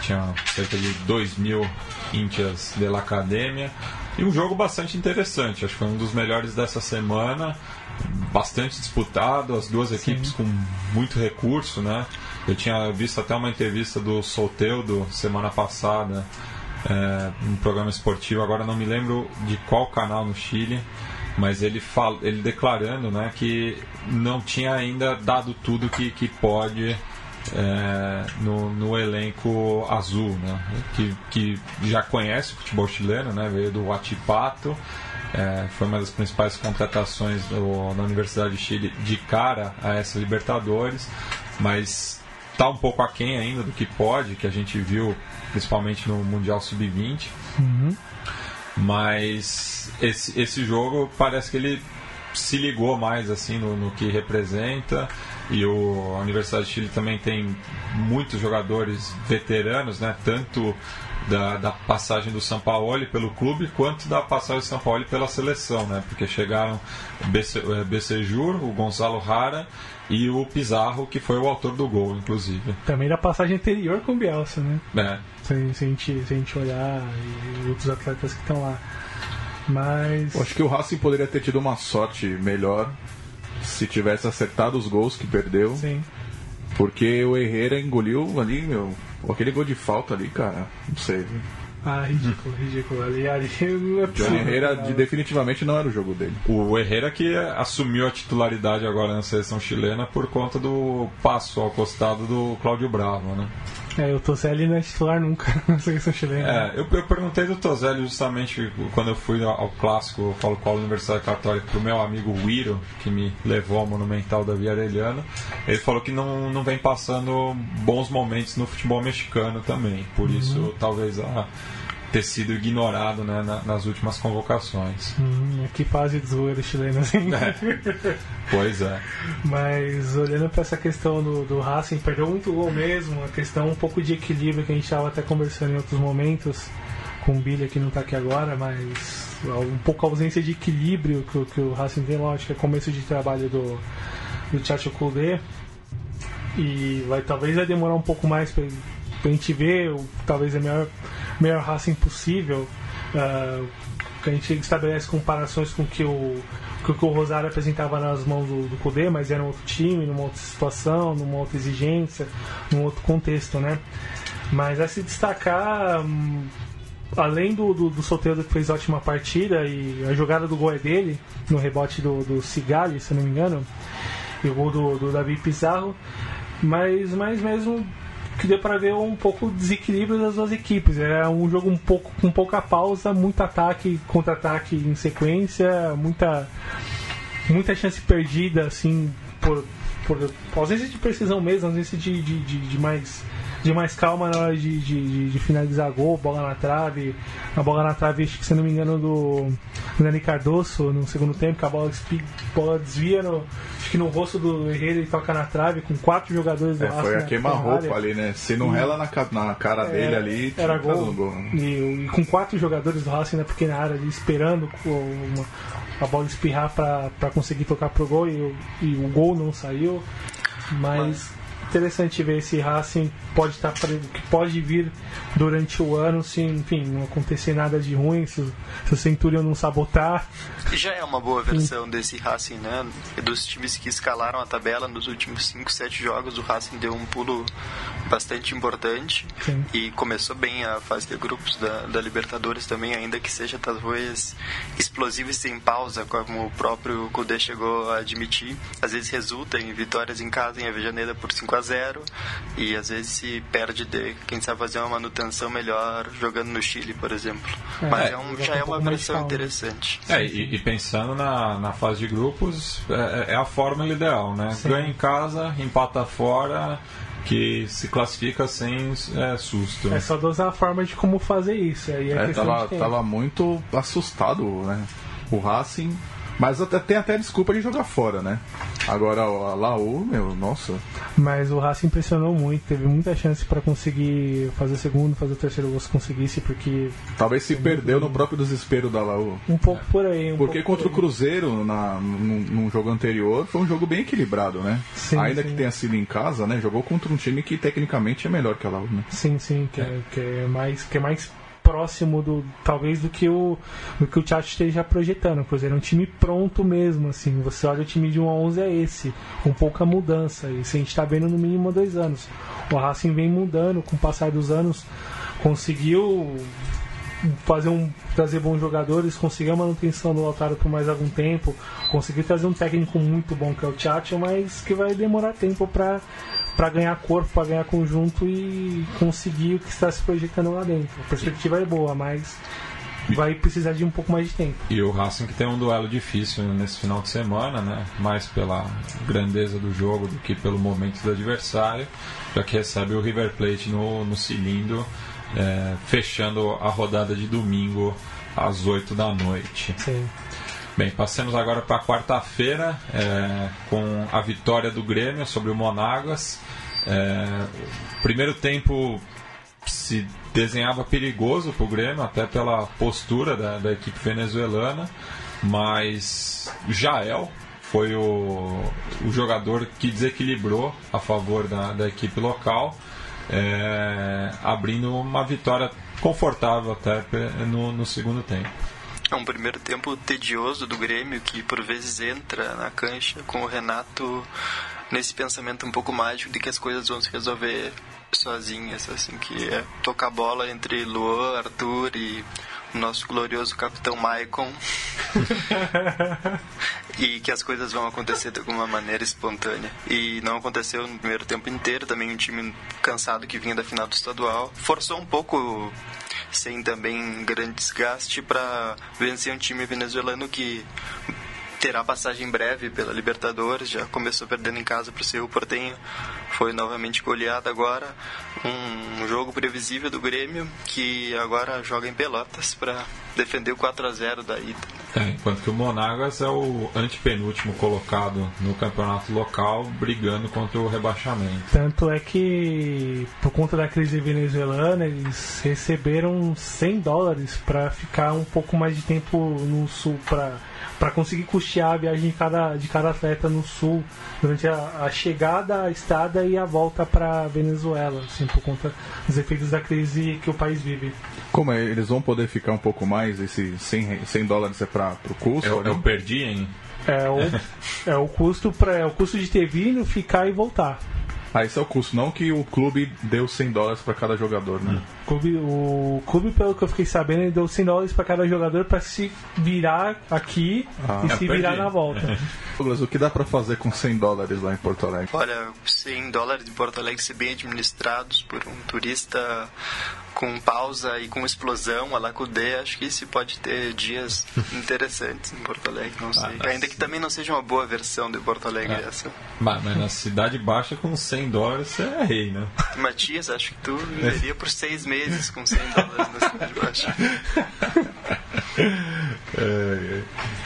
tinha cerca de 2 mil índias de la Academia. E um jogo bastante interessante, acho que foi um dos melhores dessa semana. Bastante disputado, as duas equipes com muito recurso, né? Eu tinha visto até uma entrevista do Solteudo semana passada, é, um programa esportivo, agora não me lembro de qual canal no Chile, mas ele, fala, ele declarando né, que não tinha ainda dado tudo que, que pode é, no, no elenco azul, né? que, que já conhece o futebol chileno, né? veio do Huachipato, é, foi uma das principais contratações do, na Universidade de Chile de cara a essa Libertadores, mas está um pouco aquém ainda do que pode, que a gente viu principalmente no Mundial Sub-20. Mas esse, esse jogo parece que ele se ligou mais assim no, no que representa e o, a Universidade de Chile também tem muitos jogadores veteranos, né? Tanto da, da passagem do São Paulo pelo clube quanto da passagem do São Paulo pela seleção, né? Porque chegaram o Becejur, o Gonzalo Rara e o Pizarro, que foi o autor do gol, inclusive. Também da passagem anterior com o Bielsa, né? É, Se, se a, gente, se a gente olhar e outros atletas que estão lá. Mas. Eu acho que o Racing poderia ter tido uma sorte melhor se tivesse acertado os gols que perdeu. Sim. Porque o Herrera engoliu ali, meu. Aquele gol de falta ali, cara. Não sei. Ah, ridículo, ridículo. Ali, ali não é Johnny possível. Herrera de- definitivamente não era o jogo dele. O Herrera que assumiu a titularidade agora na seleção chilena por conta do passo ao costado do Cláudio Bravo, né? É, o Toselli não é titular nunca na seleção chilena. É, eu, eu perguntei do Tozelli justamente quando eu fui ao, clássico, eu falo qual Universidade Católica, pro meu amigo Wiro, que me levou ao Monumental da Via Arellana. Ele falou que não, não vem passando bons momentos no futebol mexicano também. Por isso, talvez a ter sido ignorado né, na- nas últimas convocações. Hum, que fase de zoeira chilena, assim. Pois é. Mas olhando para essa questão do, do Racing, perdeu muito gol mesmo, a questão um pouco de equilíbrio que a gente estava até conversando em outros momentos, com o Billy que não está aqui agora, mas um pouco a ausência de equilíbrio que, o- que o Racing tem, lógico, que é começo de trabalho do, do Chacho. E vai, talvez vai demorar um pouco mais para a gente o, talvez a melhor, melhor Racing possível. ah, que a gente estabelece comparações com que o, que o Rosário apresentava nas mãos do, do Cudê, mas era um outro time, numa outra situação, numa outra exigência, num outro contexto, né? Mas a se destacar, hum, além do, do, do Soteldo que fez ótima partida e a jogada do gol é dele, no rebote do, do Cigali, se não me engano, e o gol do, do Davi Pizarro, mas, mas mesmo que deu para ver um pouco o desequilíbrio das duas equipes. Era um jogo um pouco com pouca pausa, muito ataque, contra-ataque em sequência, muita muita chance perdida assim por, por ausência de precisão mesmo, ausência de, de, de, de mais de mais calma na hora de, de, de- finalizar gol, bola na trave, a bola na trave, acho que se não me engano, do Nani Cardoso no segundo tempo, que a bola, bola desvia no, acho que no rosto do Herrera e toca na trave com quatro jogadores do É, foi a queima-roupa ali, né? Se não rela na, na cara dele É, ali, tinha era gol. gol. né? E, e com quatro jogadores do Racing na pequena área ali esperando uma- a bola espirrar para conseguir tocar pro gol e, e o gol não saiu. Mas interessante ver esse Racing pode estar que pode vir durante o ano se enfim não acontecer nada de ruim se, se o Centurion não sabotar Já é uma boa versão desse Racing, né? Dos times que escalaram a tabela nos últimos 5, 7 jogos, o Racing deu um pulo bastante importante Sim. e começou bem a fase de grupos da, da Libertadores também, ainda que seja talvez explosivo e sem pausa, como o próprio Kudê chegou a admitir. Às vezes resulta em vitórias em casa em Avejaneira por 5 a 0 e às vezes se perde de, quem sabe, fazer uma manutenção melhor jogando no Chile, por exemplo. É, Mas é, é um, já é um uma calma. interessante. É, e, e pensando na, na fase de grupos, é, é a fórmula ideal, né? Sim. Ganha em casa, empata fora, que se classifica sem é, susto. é só dosar a forma de como fazer isso aí é, É, tava, tava muito assustado, né? O Racing. Mas até, tem até desculpa de jogar fora, né? Agora a Laú, meu, nossa. Mas o Racing impressionou muito, teve muita chance para conseguir fazer o segundo, fazer o terceiro gol se conseguisse, porque Talvez se perdeu no próprio desespero da Laú. um pouco por aí. Um Porque contra o por aí. Cruzeiro, na, num, num jogo anterior, foi um jogo bem equilibrado, né? Sim, Ainda sim. que tenha sido em casa, né? Jogou contra um time que tecnicamente é melhor que a Laú, né? Sim, sim, que é, que é mais que é mais próximo do talvez do que o do que o Tchatcho esteja projetando. O Cruzeiro é um time pronto mesmo, assim. Você olha o time de 1 a 11 é esse, com pouca mudança. Isso a gente está vendo no mínimo há dois anos. O Racing vem mudando com o passar dos anos, conseguiu fazer um trazer bons jogadores, conseguir a manutenção do Lautaro por mais algum tempo, conseguir trazer um técnico muito bom que é o Tchatcho, mas que vai demorar tempo para para ganhar corpo, para ganhar conjunto e conseguir o que está se projetando lá dentro. A perspectiva é boa, mas vai precisar de um pouco mais de tempo. E o Racing que tem um duelo difícil nesse final de semana, né? Mais pela grandeza do jogo do que pelo momento do adversário, já que recebe o River Plate no, no cilindro, é, fechando a rodada de domingo às 8 da noite. Sim. Bem, passemos agora para quarta-feira é, com a vitória do Grêmio sobre o Monagas. É, primeiro tempo se desenhava perigoso para o Grêmio, até pela postura da, da equipe venezuelana, mas Jael foi o, o jogador que desequilibrou a favor da, da equipe local, é, abrindo uma vitória confortável até no, no segundo tempo. É um primeiro tempo tedioso do Grêmio que por vezes entra na cancha com o Renato nesse pensamento um pouco mágico de que as coisas vão se resolver sozinhas, assim, que é tocar bola entre Luan, Arthur e nosso glorioso capitão Maicon. e que as coisas vão acontecer de alguma maneira espontânea. E não aconteceu no primeiro tempo inteiro, também um time cansado que vinha da final do estadual. Forçou um pouco sem também grande desgaste para vencer um time venezuelano que terá passagem breve pela Libertadores, já começou perdendo em casa para o seu Portenho, foi novamente goleado agora, um jogo previsível do Grêmio que agora joga em Pelotas para defender o 4 a 0 da ida. É, enquanto que o Monagas é o antepenúltimo colocado no campeonato local, brigando contra o rebaixamento. Tanto é que, por conta da crise venezuelana, eles receberam 100 dólares para ficar um pouco mais de tempo no sul, para para conseguir custear a viagem de cada, de cada atleta no sul durante a, a chegada, a estada e a volta para Venezuela, assim, por conta dos efeitos da crise que o país vive. Como é, eles vão poder ficar um pouco mais? Esse 100, 100 dólares é para o custo? Eu, né? eu perdi, hein? É o, é o custo para é o custo de ter vindo, ficar e voltar. Ah, esse é o custo, não que o clube deu 100 dólares para cada jogador, né? O clube, o clube, pelo que eu fiquei sabendo, ele deu 100 dólares para cada jogador para se virar aqui Ah. e se perdi. virar na volta. Douglas, o que dá para fazer com 100 dólares lá em Porto Alegre? Olha, 100 dólares de Porto Alegre ser bem administrados por um turista com pausa e com explosão, a D, acho que isso pode ter dias interessantes em Porto Alegre, não sei. mas- Ainda que também não seja uma boa versão de Porto Alegre É. essa. Mas, mas na cidade baixa, com 100 dólares, você é rei, né? Matias, acho que tu viveria por seis meses com 100 dólares na cidade baixa. É,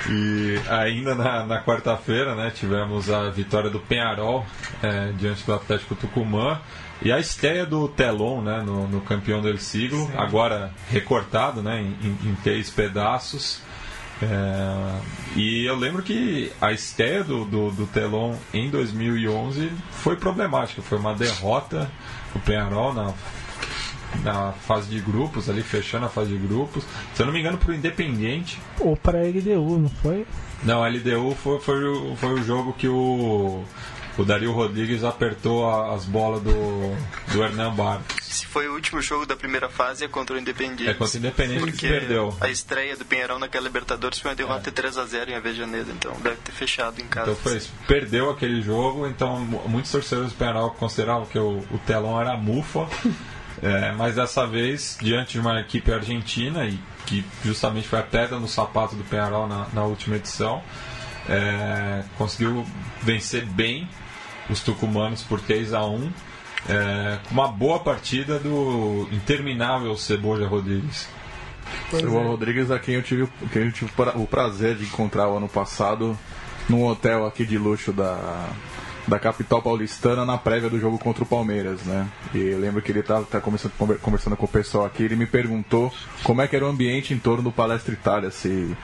e ainda na, na quarta-feira, né, tivemos a vitória do Penharol é, diante do Atlético Tucumã e a estreia do Telon né, no, no campeão del siglo, agora recortado né, em, em- três pedaços. É, e eu lembro que a estreia do, do, do Telon em 2011 foi problemática, foi uma derrota do Penharol na na fase de grupos, ali fechando a fase de grupos. Se eu não me engano, pro Independiente. Ou para a LDU, não foi? Não, a LDU foi, foi, o, foi o jogo que o, o Dario Rodrigues apertou a- as bolas do, do Hernan Barros. Se foi o último jogo da primeira fase é contra o Independiente. É contra o Independiente que Porque perdeu. a estreia do Penharol naquela Libertadores foi uma derrota de 3x0 em Avejaneira, então deve ter fechado em casa. Então foi isso. Perdeu aquele jogo, então mu- muitos torcedores do Penarol consideravam que o, o telão era mufa. É, mas dessa vez, diante de uma equipe argentina, e que justamente foi a pedra no sapato do Penarol na, na última edição, é, conseguiu vencer bem os tucumanos por 3 a 1 é, com uma boa partida do interminável Ceboja Rodrigues. Pois o é. Rodrigues, a quem eu tive, quem eu tive pra- o prazer de encontrar o ano passado num hotel aqui de luxo da, da capital paulistana na prévia do jogo contra o Palmeiras, né? E eu lembro que ele estava conversando, conver- conversando com o pessoal aqui, ele me perguntou como é que era o ambiente em torno do Palestra Itália, se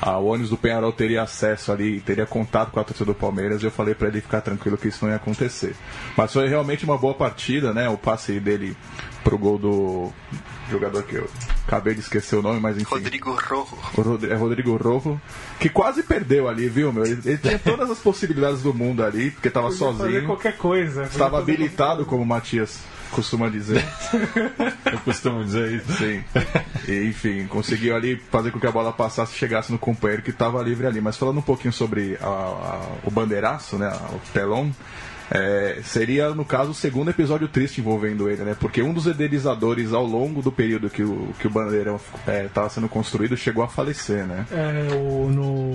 a o ônibus do Penharol teria acesso ali, teria contato com a torcida do Palmeiras, e eu falei para ele ficar tranquilo que isso não ia acontecer. Mas foi realmente uma boa partida, né? O passe dele pro gol do jogador que eu acabei de esquecer o nome, mas enfim. Rodrigo Rojo. É Rodrigo Rojo, que quase perdeu ali, viu, meu? Ele, ele tinha todas as possibilidades do mundo ali, porque tava Podia Fazer sozinho. qualquer coisa. Estava habilitado, como o Matias costuma dizer. Eu costumo dizer isso. Sim. E, enfim, conseguiu ali fazer com que a bola passasse e chegasse no companheiro que estava livre ali. Mas falando um pouquinho sobre a- a- o bandeiraço, né? O telão. É, seria, no caso, o segundo episódio triste envolvendo ele, né? Porque um dos idealizadores ao longo do período que o, que o Bandeirão estava sendo construído chegou a falecer, né? É, o, no,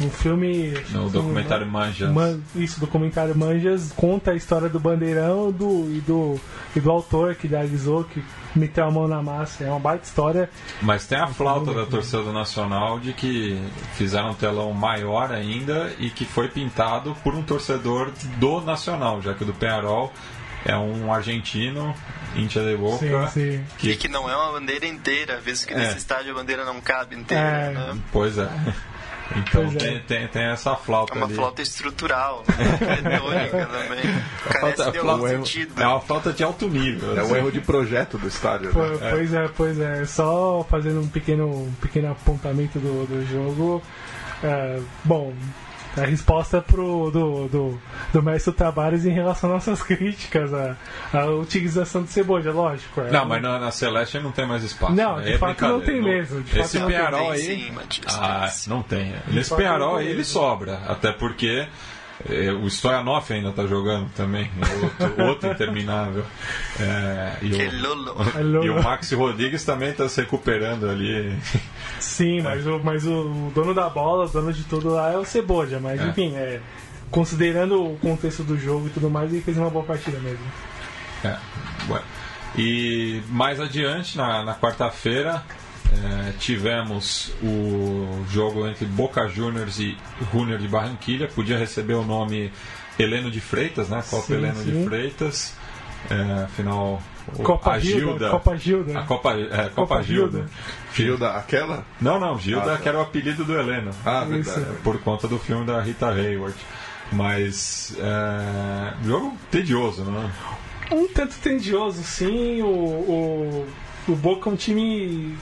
no filme. No documentário Manjas. Man, isso, documentário Manjas conta a história do Bandeirão do, e, do, e do autor que idealizou, que meteu a mão na massa. É uma baita história. Mas tem a flauta da torcida Nacional de que fizeram um telão maior ainda e que foi pintado por um torcedor do Nacional, já que o do Penharol é um argentino, Intia de Boca. Sim, sim. E que não é uma bandeira inteira, visto que É. nesse estádio a bandeira não cabe inteira. É. Né? Pois é. Então Pois é. tem, tem, tem essa flauta É uma ali. flauta estrutural, retórica também. Carece de algum sentido. É uma flauta de alto nível. É um assim. erro de projeto do estádio. Po- Né? Pois é, pois é. Só fazendo um pequeno, um pequeno apontamento do, do jogo. É, bom, a resposta pro, do, do, do Mestre Tavares em relação às nossas críticas à, à utilização do Ceboja, lógico. É, Não, mas na, na Celeste não tem mais espaço. Não, né? de É fato não tem mesmo, de Esse Tem aí. sim, Ah, não tem. Esse fato Penharol não aí ele sobra. Até porque é, o Stoyanov ainda tá jogando também. É outro, outro interminável. É, e, Que o, lolo. e o Maxi Rodrigues também tá se recuperando ali. Sim, mas, o, mas o dono da bola, o dono de tudo lá é o Ceboja. Mas É. enfim, é, considerando o contexto do jogo e tudo mais, ele fez uma boa partida mesmo. É, bueno. E mais adiante, na, na quarta-feira, eh, tivemos o jogo entre Boca Juniors e Junior de Barranquilha. Podia receber o nome Heleno de Freitas, né? Copa Sim, Heleno de sim. Freitas. É, afinal, Copa a Gilda, Gilda. Copa Gilda. A Copa, é, Copa, Copa Gilda. Gilda. Gilda, aquela? Não, não, Gilda Ah, tá. que era o apelido do Heleno. Ah, Isso. verdade. Por conta do filme da Rita Hayward. Mas. É, jogo tedioso, né? Um tanto tendioso, sim. O, o, o Boca é um time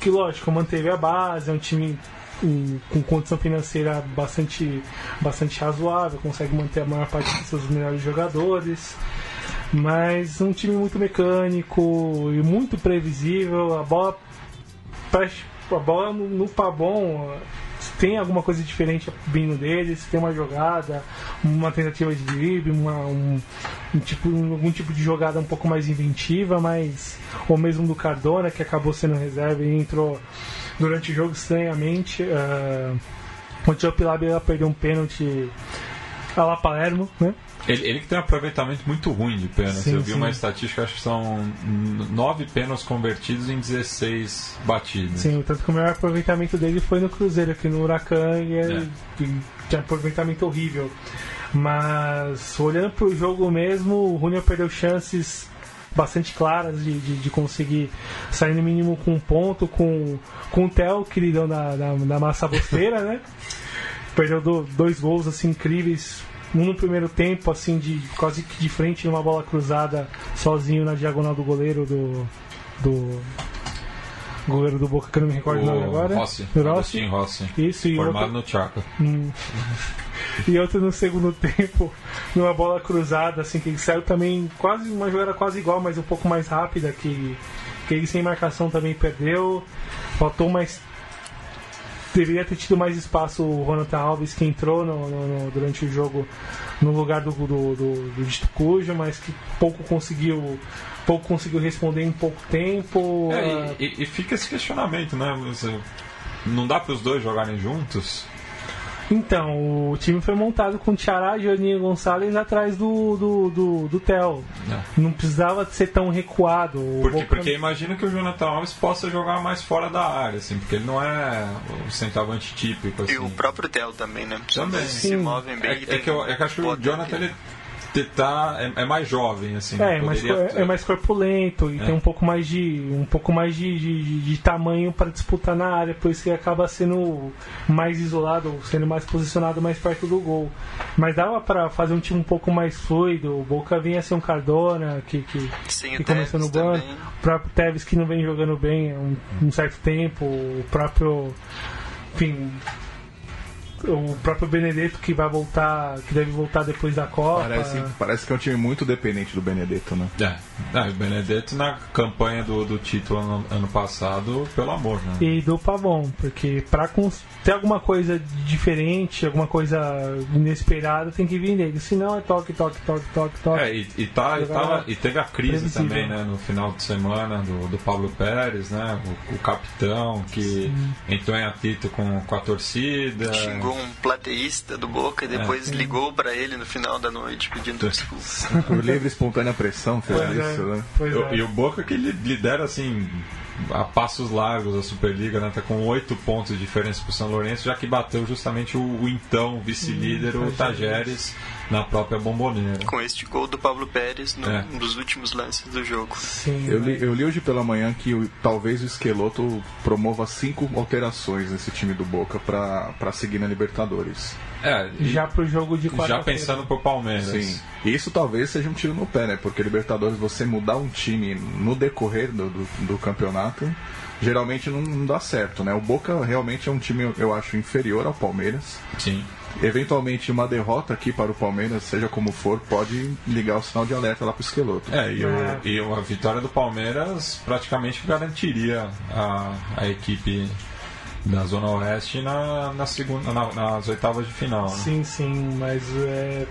que, lógico, manteve a base, é um time com, com condição financeira bastante, bastante razoável, consegue manter a maior parte dos seus melhores jogadores. Mas um time muito mecânico e muito previsível. A bola, a bola no, no Pabon tem alguma coisa diferente vindo deles, tem uma jogada, uma tentativa de drible, uma, um, um tipo, algum tipo de jogada um pouco mais inventiva, mas ou mesmo do Cardona que acabou sendo reserva e entrou durante o jogo estranhamente. Uh, o Tio Pilabia perdeu um pênalti a la Palermo, né? Ele, ele que tem um aproveitamento muito ruim de pênalti. Sim, Eu vi sim. uma estatística, acho que são nove pênaltis convertidos em 16 batidas. Sim, tanto que o melhor aproveitamento dele foi no Cruzeiro, aqui no Huracan, e é, É. tinha aproveitamento horrível. Mas olhando para o jogo mesmo, o Júnior perdeu chances bastante claras de, de, de conseguir sair no mínimo com um ponto, com, com o Theo, queridão da, da, da massa bosteira, né? Perdeu do- dois gols assim incríveis. Um no primeiro tempo, assim, de quase que de frente numa bola cruzada, sozinho na diagonal do goleiro do. do goleiro do Boca, que eu não me recordo o nome agora. Rossi, Rossi. Rossi. Isso, e Formado outro, no Chaco. Hum. e outro no segundo tempo, numa bola cruzada, assim, que saiu também quase uma jogada quase igual, mas um pouco mais rápida, que, que ele sem marcação também perdeu. Faltou mais. Deveria ter tido mais espaço o Ronaldo Alves, que entrou no- no- no- durante o jogo no lugar do, do, do, do Dito Cujo, mas que pouco conseguiu. Pouco conseguiu responder em pouco tempo. É, e, e- fica esse questionamento, né? Não dá para os dois jogarem juntos? Então, o time foi montado com Tiará e Joaninho Gonçalves atrás do, do, do, do Theo. Não precisava ser tão recuado. Porque, Boca- porque imagino que o Jonathan Alves possa jogar mais fora da área, assim, porque ele não é o centroavante típico, assim. E o próprio Theo também, né? Também. Se movem bem. É, é que eu, é que acho que o Jonathan ele tá, é, é mais jovem, assim. É, é mais, é mais corpulento e É. tem um pouco mais de um pouco mais de, de, de tamanho para disputar na área, por isso que acaba sendo mais isolado, sendo mais posicionado mais perto do gol. Mas dava para fazer um time um pouco mais fluido. O Boca vinha ser um Cardona que, que, Sim, que o começou no banco, também. o próprio Tevez que não vem jogando bem há um, um certo tempo, o próprio enfim, o próprio Benedetto que vai voltar, que deve voltar depois da Copa. Parece, parece que é um time muito dependente do Benedetto, né? É, Ah, o Benedetto na campanha do, do título ano, ano passado, pelo amor, né? e do Pavon, porque para ter alguma coisa diferente, alguma coisa inesperada, tem que vir dele. Senão é toque, toque, toque, toque, toque. É, e, e, tá, e, tava- e teve a crise previsível. também, né, no final de semana do, do Pablo Pérez, né, o, o capitão que entrou em atrito com, com a torcida. Xingou um plateísta do Boca e depois É. ligou pra ele no final da noite pedindo desculpa. Por livre e espontânea pressão fez Pois é, isso, né? pois E o- é. E o Boca que li- lidera assim a passos largos a Superliga, né? Tá com oito pontos de diferença pro São Lourenço, já que bateu justamente o, o então vice-líder, o Tajeres. Na própria bomboneira. Com este gol do Pablo Pérez no, É. nos últimos lances do jogo. Sim, Eu li, eu li hoje pela manhã que o- talvez o Esqueloto promova cinco alterações nesse time do Boca para seguir na Libertadores. É, e já pro jogo de já quarta-feira. pensando pro Palmeiras. Sim. Isso talvez seja um tiro no pé, né? Porque Libertadores, você mudar um time no decorrer do, do, do campeonato, geralmente não, não dá certo, né? O Boca realmente é um time, eu acho, inferior ao Palmeiras. Sim. Eventualmente, uma derrota aqui para o Palmeiras, seja como for, pode ligar o sinal de alerta lá pro Esqueloto. É, e, o- É. e a vitória do Palmeiras praticamente garantiria a, a equipe da Zona Oeste na, na segunda, na- nas oitavas de final. né? Sim, sim, mas é,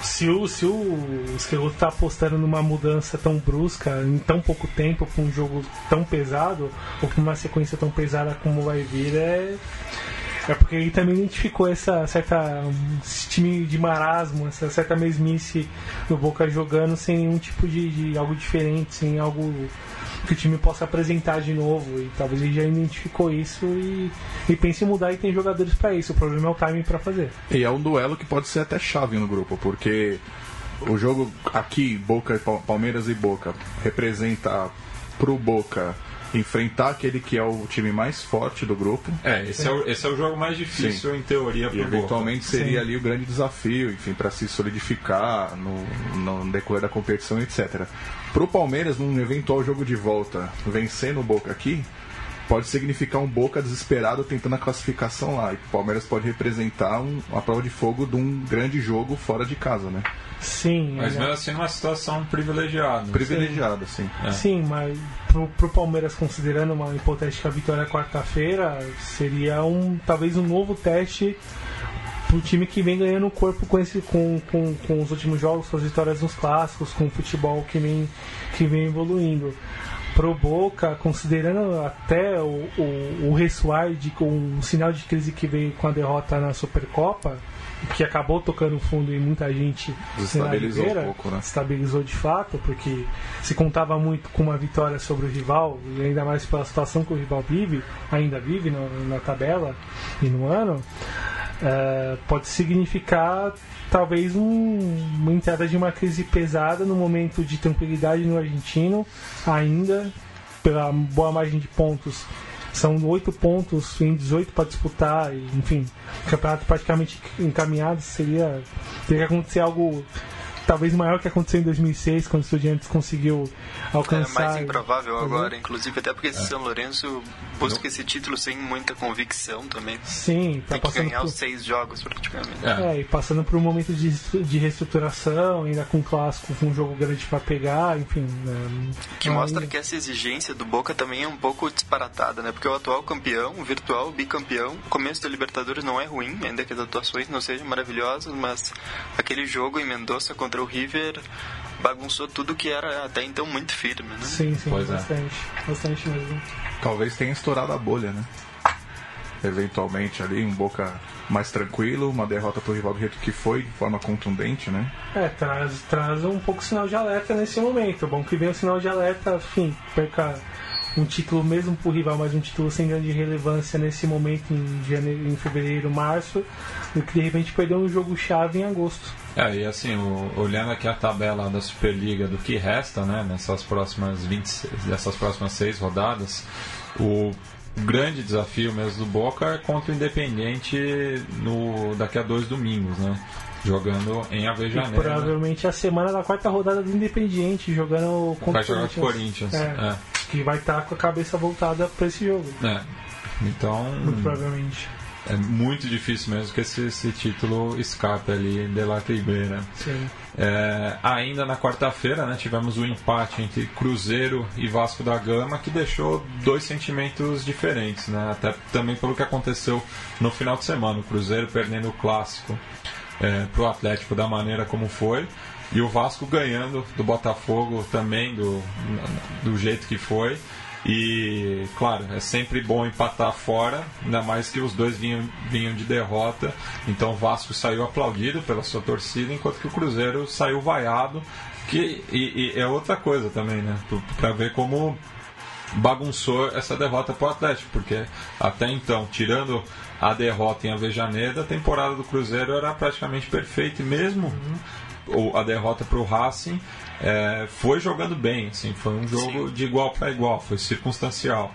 se o, se o Esqueloto tá apostando numa mudança tão brusca em tão pouco tempo, com um jogo tão pesado, ou com uma sequência tão pesada como vai vir, é. É porque ele também identificou essa certa um, esse time de marasmo, essa certa mesmice do Boca jogando sem nenhum tipo de, de algo diferente, sem algo que o time possa apresentar de novo. E talvez ele já identificou isso e, e pense em mudar e tem jogadores para isso. O problema é o timing para fazer. E é um duelo que pode ser até chave no grupo, porque o jogo aqui, Boca Pal- Palmeiras e Boca, representa pro Boca enfrentar aquele que é o time mais forte do grupo. É, esse é, o, esse é o jogo mais difícil em teoria pro eventualmente seria Sim. ali o grande desafio, enfim, para se solidificar no, no decorrer da competição, etc. Pro Palmeiras, num eventual jogo de volta, vencendo o Boca aqui, pode significar um Boca desesperado tentando a classificação lá. E o Palmeiras pode representar um, a prova de fogo de um grande jogo fora de casa, né? Sim, Mas é- mesmo assim numa situação privilegiada. Privilegiado, assim. É. Sim, mas pro, pro Palmeiras, considerando uma hipotética vitória quarta-feira, seria um talvez um novo teste pro time que vem ganhando corpo com, esse, com, com, com os últimos jogos, com as vitórias nos clássicos, com o futebol que vem, que vem evoluindo. Pro Boca, considerando até o, o, o ressoar de, com o sinal de crise que veio com a derrota na Supercopa, que acabou tocando fundo em muita gente Ribeira, um pouco, né? estabilizou de fato, porque se contava muito com uma vitória sobre o rival, e ainda mais pela situação que o rival vive, ainda vive no- na tabela e no ano, eh, pode significar talvez um- uma entrada de uma crise pesada no momento de tranquilidade no argentino, ainda pela boa margem de pontos. São oito pontos em 18 para disputar, enfim, o campeonato praticamente encaminhado. Seria. Teria que acontecer algo talvez maior que aconteceu em 2006, quando o Estudiantes conseguiu É alcançar. mais improvável Uhum. agora, inclusive, até porque São Lourenço busca esse título sem muita convicção também. Sim, tá Tem que ganhar por... os seis jogos praticamente. É. É, e passando por um momento de, de reestruturação, ainda com um clássico, com um jogo grande para pegar, enfim. né, Que mostra que essa exigência do Boca também é um pouco disparatada, né? Porque o atual campeão, o virtual bicampeão, o começo da Libertadores não é ruim, ainda que as atuações não sejam maravilhosas, mas aquele jogo em Mendoza contra o River bagunçou tudo que era até então muito firme, né? Sim, sim, Pois é. bastante. Bastante mesmo. Talvez tenha estourado a bolha, né? Eventualmente ali, um Boca mais tranquilo, uma derrota pro rival do jeito que foi, de forma contundente, né? É, traz, traz um pouco sinal de alerta nesse momento. Bom que vem o sinal de alerta, enfim, perca um título mesmo pro rival, mas um título sem grande relevância nesse momento em, janeiro, em fevereiro, março, do que de repente perdeu um jogo chave em agosto. É, e assim, o- olhando aqui a tabela da Superliga do que resta, né, nessas próximas 26, dessas próximas seis rodadas, o grande desafio mesmo do Boca é contra o Independente no, daqui a dois domingos, né? Jogando em E Avejaneira. provavelmente a semana da quarta rodada do Independiente, jogando contra o o Corinthians. É, É, Que vai estar com a cabeça voltada para esse jogo, é. Então, muito provavelmente. é muito difícil mesmo que esse, esse título escape ali de La Ribeira. Sim. É, ainda na quarta-feira, né, tivemos o empate entre Cruzeiro e Vasco da Gama, que deixou dois sentimentos diferentes, né, até também pelo que aconteceu no final de semana. O Cruzeiro perdendo o clássico para o Atlético da maneira como foi, e o Vasco ganhando do Botafogo também do, do jeito que foi. E, claro, é sempre bom empatar fora, ainda mais que os dois vinham, vinham de derrota. Então o Vasco saiu aplaudido pela sua torcida, enquanto que o Cruzeiro saiu vaiado. Que, e, e é outra coisa também, né? Para ver como bagunçou essa derrota para o Atlético, porque até então, tirando a derrota em Avejaneda, a temporada do Cruzeiro era praticamente perfeita e mesmo uhum. A derrota para o Racing é, foi jogando bem, assim, foi um jogo Sim. de igual para igual, foi circunstancial.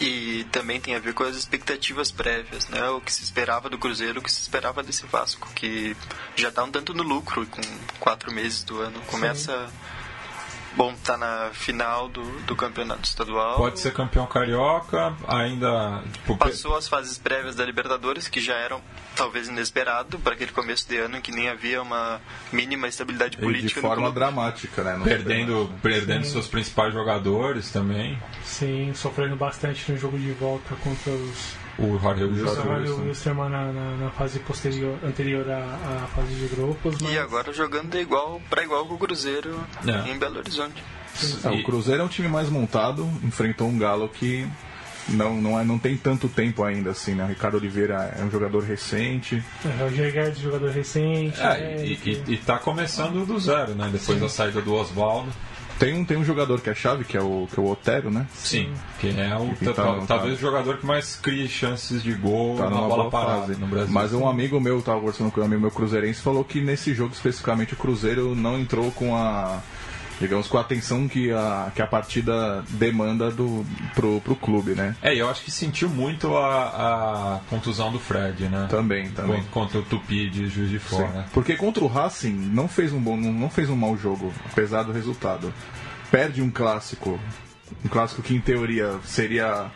E também tem a ver com as expectativas prévias, né? O que se esperava do Cruzeiro, o que se esperava desse Vasco, que já está um tanto no lucro com quatro meses do ano. Começa. Sim Bom, tá na final do, do campeonato estadual. Pode ser campeão carioca, ainda. Tipo, Passou as fases prévias da Libertadores, que já eram talvez inesperado para aquele começo de ano em que nem havia uma mínima estabilidade política. E de forma dramática, né? perdendo perdendo seus principais jogadores também. Sim, sofrendo bastante no jogo de volta contra os o Jorge Wilstermann na, na, na, fase posterior, anterior à, à fase de grupos. Mas... E agora jogando de igual para igual com o Cruzeiro é. em Belo Horizonte. É, o Cruzeiro é um time mais montado, enfrentou um Galo que não, não, é, não tem tanto tempo ainda, assim, né? O Ricardo Oliveira é um jogador recente. É, o Gergard, jogador recente. É, é, e, e, e tá começando do zero, né? Depois Sim. da saída do Oswaldo. Tem um, tem um jogador que é chave, que é o, que é o Otero, né? Sim, que é o, que tá, talvez tá, o jogador que mais cria chances de gol tá na bola parada no Brasil. Mas um amigo meu, tava conversando com um amigo meu cruzeirense, falou que nesse jogo especificamente o Cruzeiro não entrou com a digamos, com a atenção que a, que a partida demanda do, pro, pro clube, né? É, eu acho que sentiu muito a, a contusão do Fred, né? Também, também. Contra o Tupi de Juiz de Fora. Né? Porque contra o Racing não fez um bom, não fez um mau jogo, apesar do resultado. Perde um clássico, um clássico que em teoria seria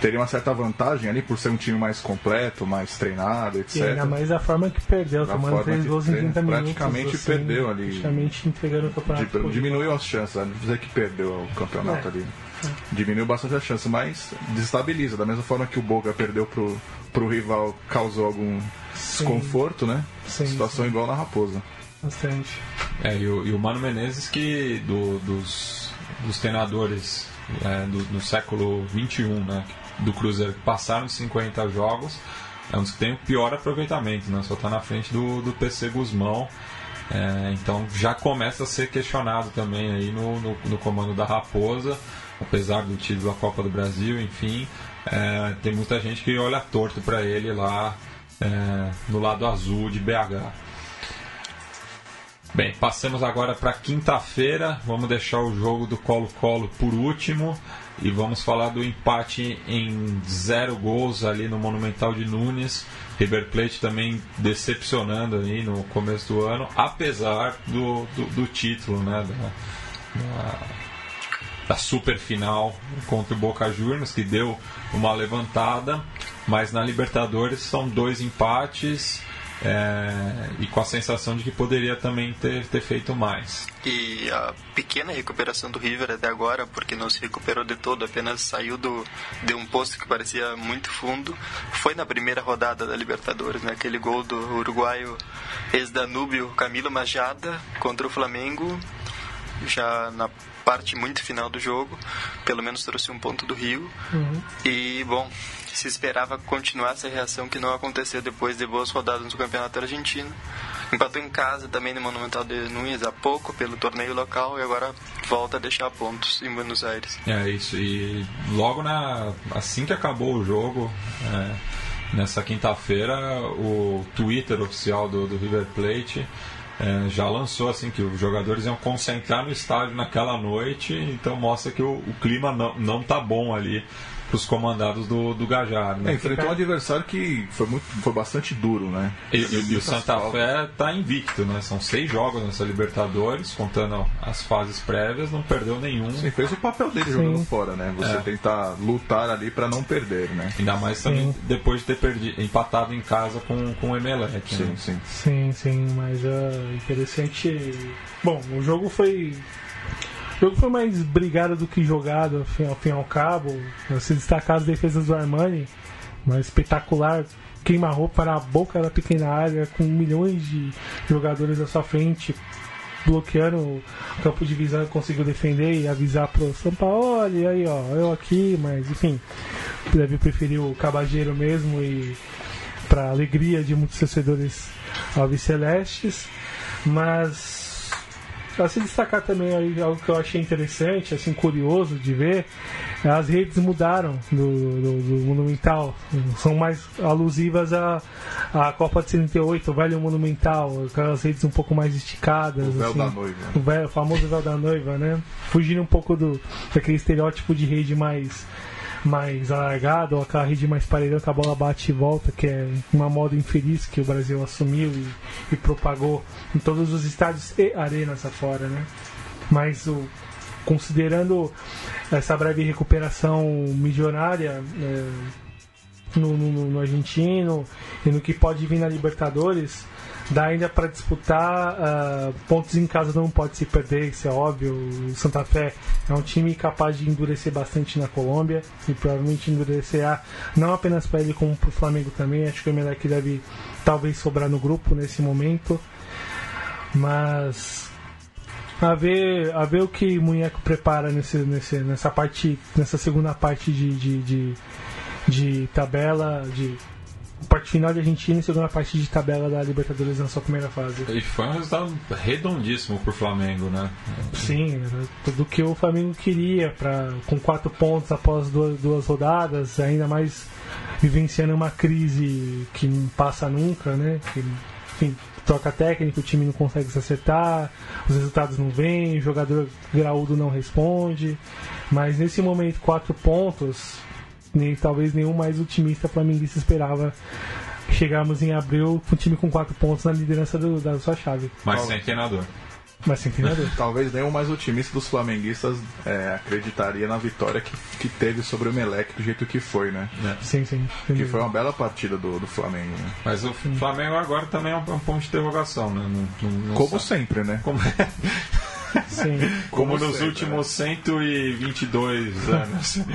teria uma certa vantagem ali por ser um time mais completo, mais treinado, etc. E ainda mais a forma que perdeu, tomando três gols em 30 minutos. Praticamente assim, perdeu ali. Praticamente entregando o campeonato. diminuiu as chances, não dizer que perdeu o campeonato é. ali. É. Diminuiu bastante as chances, mas desestabiliza. Da mesma forma que o Boga perdeu pro, pro rival, causou algum sim. desconforto, né? Sim, Situação sim. igual na Raposa. Bastante. É, e o, e o Mano Menezes que do, dos, dos treinadores é, do, no século XXI, né, do Cruzeiro, que passaram de 50 jogos, é um dos que tem o pior aproveitamento, né, só está na frente do, do PC Guzmão. É, então já começa a ser questionado também aí no, no, no, comando da Raposa, apesar do título da Copa do Brasil, enfim, é, tem muita gente que olha torto para ele lá é, no lado azul de BH. Bem, passamos agora para quinta-feira. Vamos deixar o jogo do Colo-Colo por último e vamos falar do empate em zero gols ali no Monumental de Nunes. River Plate também decepcionando aí no começo do ano, apesar do, do, do título, né? Da, da, da, super final contra o Boca Juniors, que deu uma levantada, mas na Libertadores são dois empates é, e com a sensação de que poderia também ter, ter feito mais. E a pequena recuperação do River até agora, porque não se recuperou de todo, apenas saiu do, de um posto que parecia muito fundo, foi na primeira rodada da Libertadores, né? aquele gol do uruguaio ex-Danúbio Camilo Majada contra o Flamengo, já na parte muito final do jogo, pelo menos trouxe um ponto do Rio. Uhum. E, bom, se esperava continuar essa reação que não aconteceu depois de boas rodadas no Campeonato Argentino. Empatou em casa também no Monumental de Nunes há pouco pelo torneio local e agora volta a deixar pontos em Buenos Aires. É isso, e logo na assim que acabou o jogo, é, nessa quinta-feira, o Twitter oficial do, do River Plate é, já lançou assim que os jogadores iam concentrar no estádio naquela noite, então mostra que o, o clima não, não tá bom ali os comandados do, do Gajar. Né? É, enfrentou um adversário que foi, muito, foi bastante duro, né? E, e, e o Santa Fé está invicto, né? São seis jogos nessa Libertadores, contando as fases prévias, não perdeu nenhum. Sim, fez o papel dele Sim. jogando fora, né? Você é. tentar lutar ali para não perder, né? Ainda mais também sim. depois de ter perdido, empatado em casa com, com o Emelec. Sim, né? sim. Sim, sim, mas é interessante. Bom, o jogo foi o jogo foi mais brigado do que jogado, ao fim, ao, fim ao cabo. Se destacar as defesas do Armani, uma espetacular queima-roupa na boca da pequena área, com milhões de jogadores à sua frente, bloqueando o campo de visão, conseguiu defender e avisar pro São Paulo, olha aí, ó, eu aqui, mas enfim, deve preferir o Cabageiro mesmo e para alegria de muitos torcedores alves celestes, mas Pra se destacar também aí algo que eu achei interessante, assim, curioso de ver, as redes mudaram do, do, do Monumental. São mais alusivas à, à Copa de 78, o velho Monumental, aquelas redes um pouco mais esticadas. O véu assim. da noiva. O, véu- o famoso véu da noiva, né? Fugindo um pouco do, daquele estereótipo de rede mais mais alargado, ou aquela rede mais paredão que a bola bate e volta, que é uma moda infeliz que o Brasil assumiu e, e propagou em todos os estádios e arenas afora, né? Mas o, considerando essa breve recuperação milionária é, no, no, no argentino e no que pode vir na Libertadores, dá ainda para disputar ah, pontos em casa não pode se perder, isso é óbvio. O Santa Fé é um time capaz de endurecer bastante na Colômbia e provavelmente endurecerá não apenas para ele como para o Flamengo também. Acho que o Emelec deve talvez sobrar no grupo nesse momento, mas a ver, a ver o que o Munheco prepara nesse, nesse, nessa parte, nessa segunda parte de, de, de, de tabela, de parte final de Argentina e segunda parte de tabela da Libertadores na sua primeira fase. E foi um resultado redondíssimo pro Flamengo, né? Sim, era tudo que o Flamengo queria, pra, com quatro pontos após duas, duas rodadas, ainda mais vivenciando uma crise que não passa nunca, né? Que, enfim, troca técnico, o time não consegue se acertar, os resultados não vêm, o jogador graúdo não responde. Mas nesse momento, quatro pontos, nem, talvez nenhum mais otimista flamenguista esperava chegarmos em abril com o time com quatro pontos na liderança do- da sua chave. Mas sem treinador. Mas sem treinador. Talvez nenhum mais otimista dos flamenguistas é, acreditaria na vitória que, que teve sobre o Meleque do jeito que foi, né? sim, sim. Que foi uma bela partida do, do Flamengo, né? Mas o Flamengo agora também é um, um ponto de interrogação, né? Não- não- não Como sabe. sempre, né? Como, Sim. como Como nos sempre, últimos 122 anos.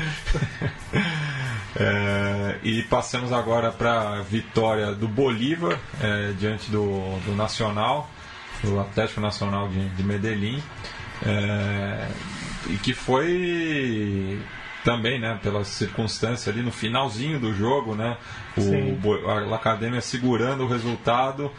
É, e passamos agora para a vitória do Bolívar é, diante do, do Nacional, do Atlético Nacional de, de Medellín, é, e que foi também, né, pela circunstância ali no finalzinho do jogo, né, o, Sim. A Academia segurando o resultado,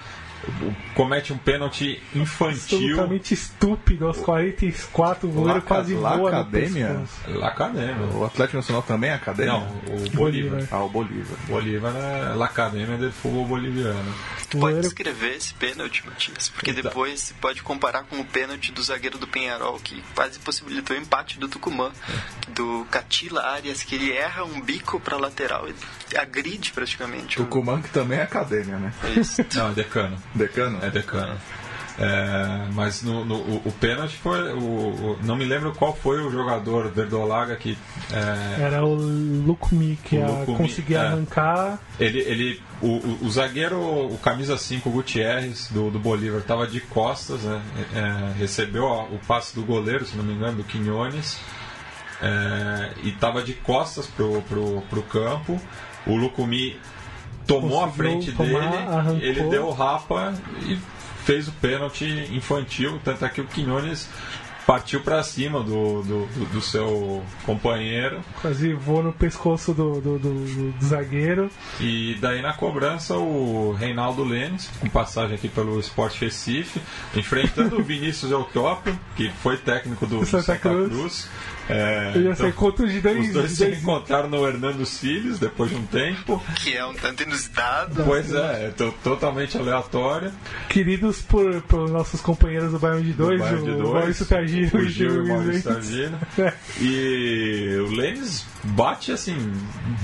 comete um pênalti infantil. absolutamente estúpido aos 44, o goleiro quase voa no Lacademia? pescoço. Academia. O Atlético Nacional também é acadêmico? Não, o Bolívar. Bolívar. Ah, o Bolívar. Bolívar é La Academia del Futebol Boliviano. O Pode descrever esse pênalti, Matias, porque Então. depois se pode comparar com o pênalti do zagueiro do Penharol, que quase possibilitou o empate do Tucumã, do Catila Arias, que ele erra um bico pra lateral, ele agride praticamente. o- Tucumã que também é acadêmia, né? É isso. Não, é decano. Decano? É decano. É, mas no, no- o, o pênalti foi. O, o- não me lembro qual foi o jogador Verdolaga que. é, era o Lucumi que O ia Lucumi, conseguir é. arrancar. ele, ele, o, zagueiro, o camisa 5, Gutierrez, do, do Bolívar, estava de costas, né? É, recebeu ó, o passe do goleiro, se não me engano, do Quinones, é, e estava de costas pro, pro, pro campo. O Lucumi tomou a Conseguiu frente tomar, dele, arrancou. ele deu o rapa e fez o pênalti infantil, tanto é que o Quinones partiu para cima do, do, do- do seu companheiro Quase voou no pescoço do, do, do- zagueiro. e daí na cobrança o Reinaldo Lênis, com passagem aqui pelo Sport Recife, enfrentando o Vinícius Eutrópio, que foi técnico do Santa Santa, Cruz. Cruz. É, Ele ia então, ser contra de dois. os dois de se encontraram no Hernando Siles depois de um tempo. Que é um tanto inusitado. Pois é, é to- totalmente aleatório. queridos por, por nossos companheiros do Bayern de dois, Bayern de o dois, Maurício Targino o Gil e o Maurício Targino. E o Lênis bate assim,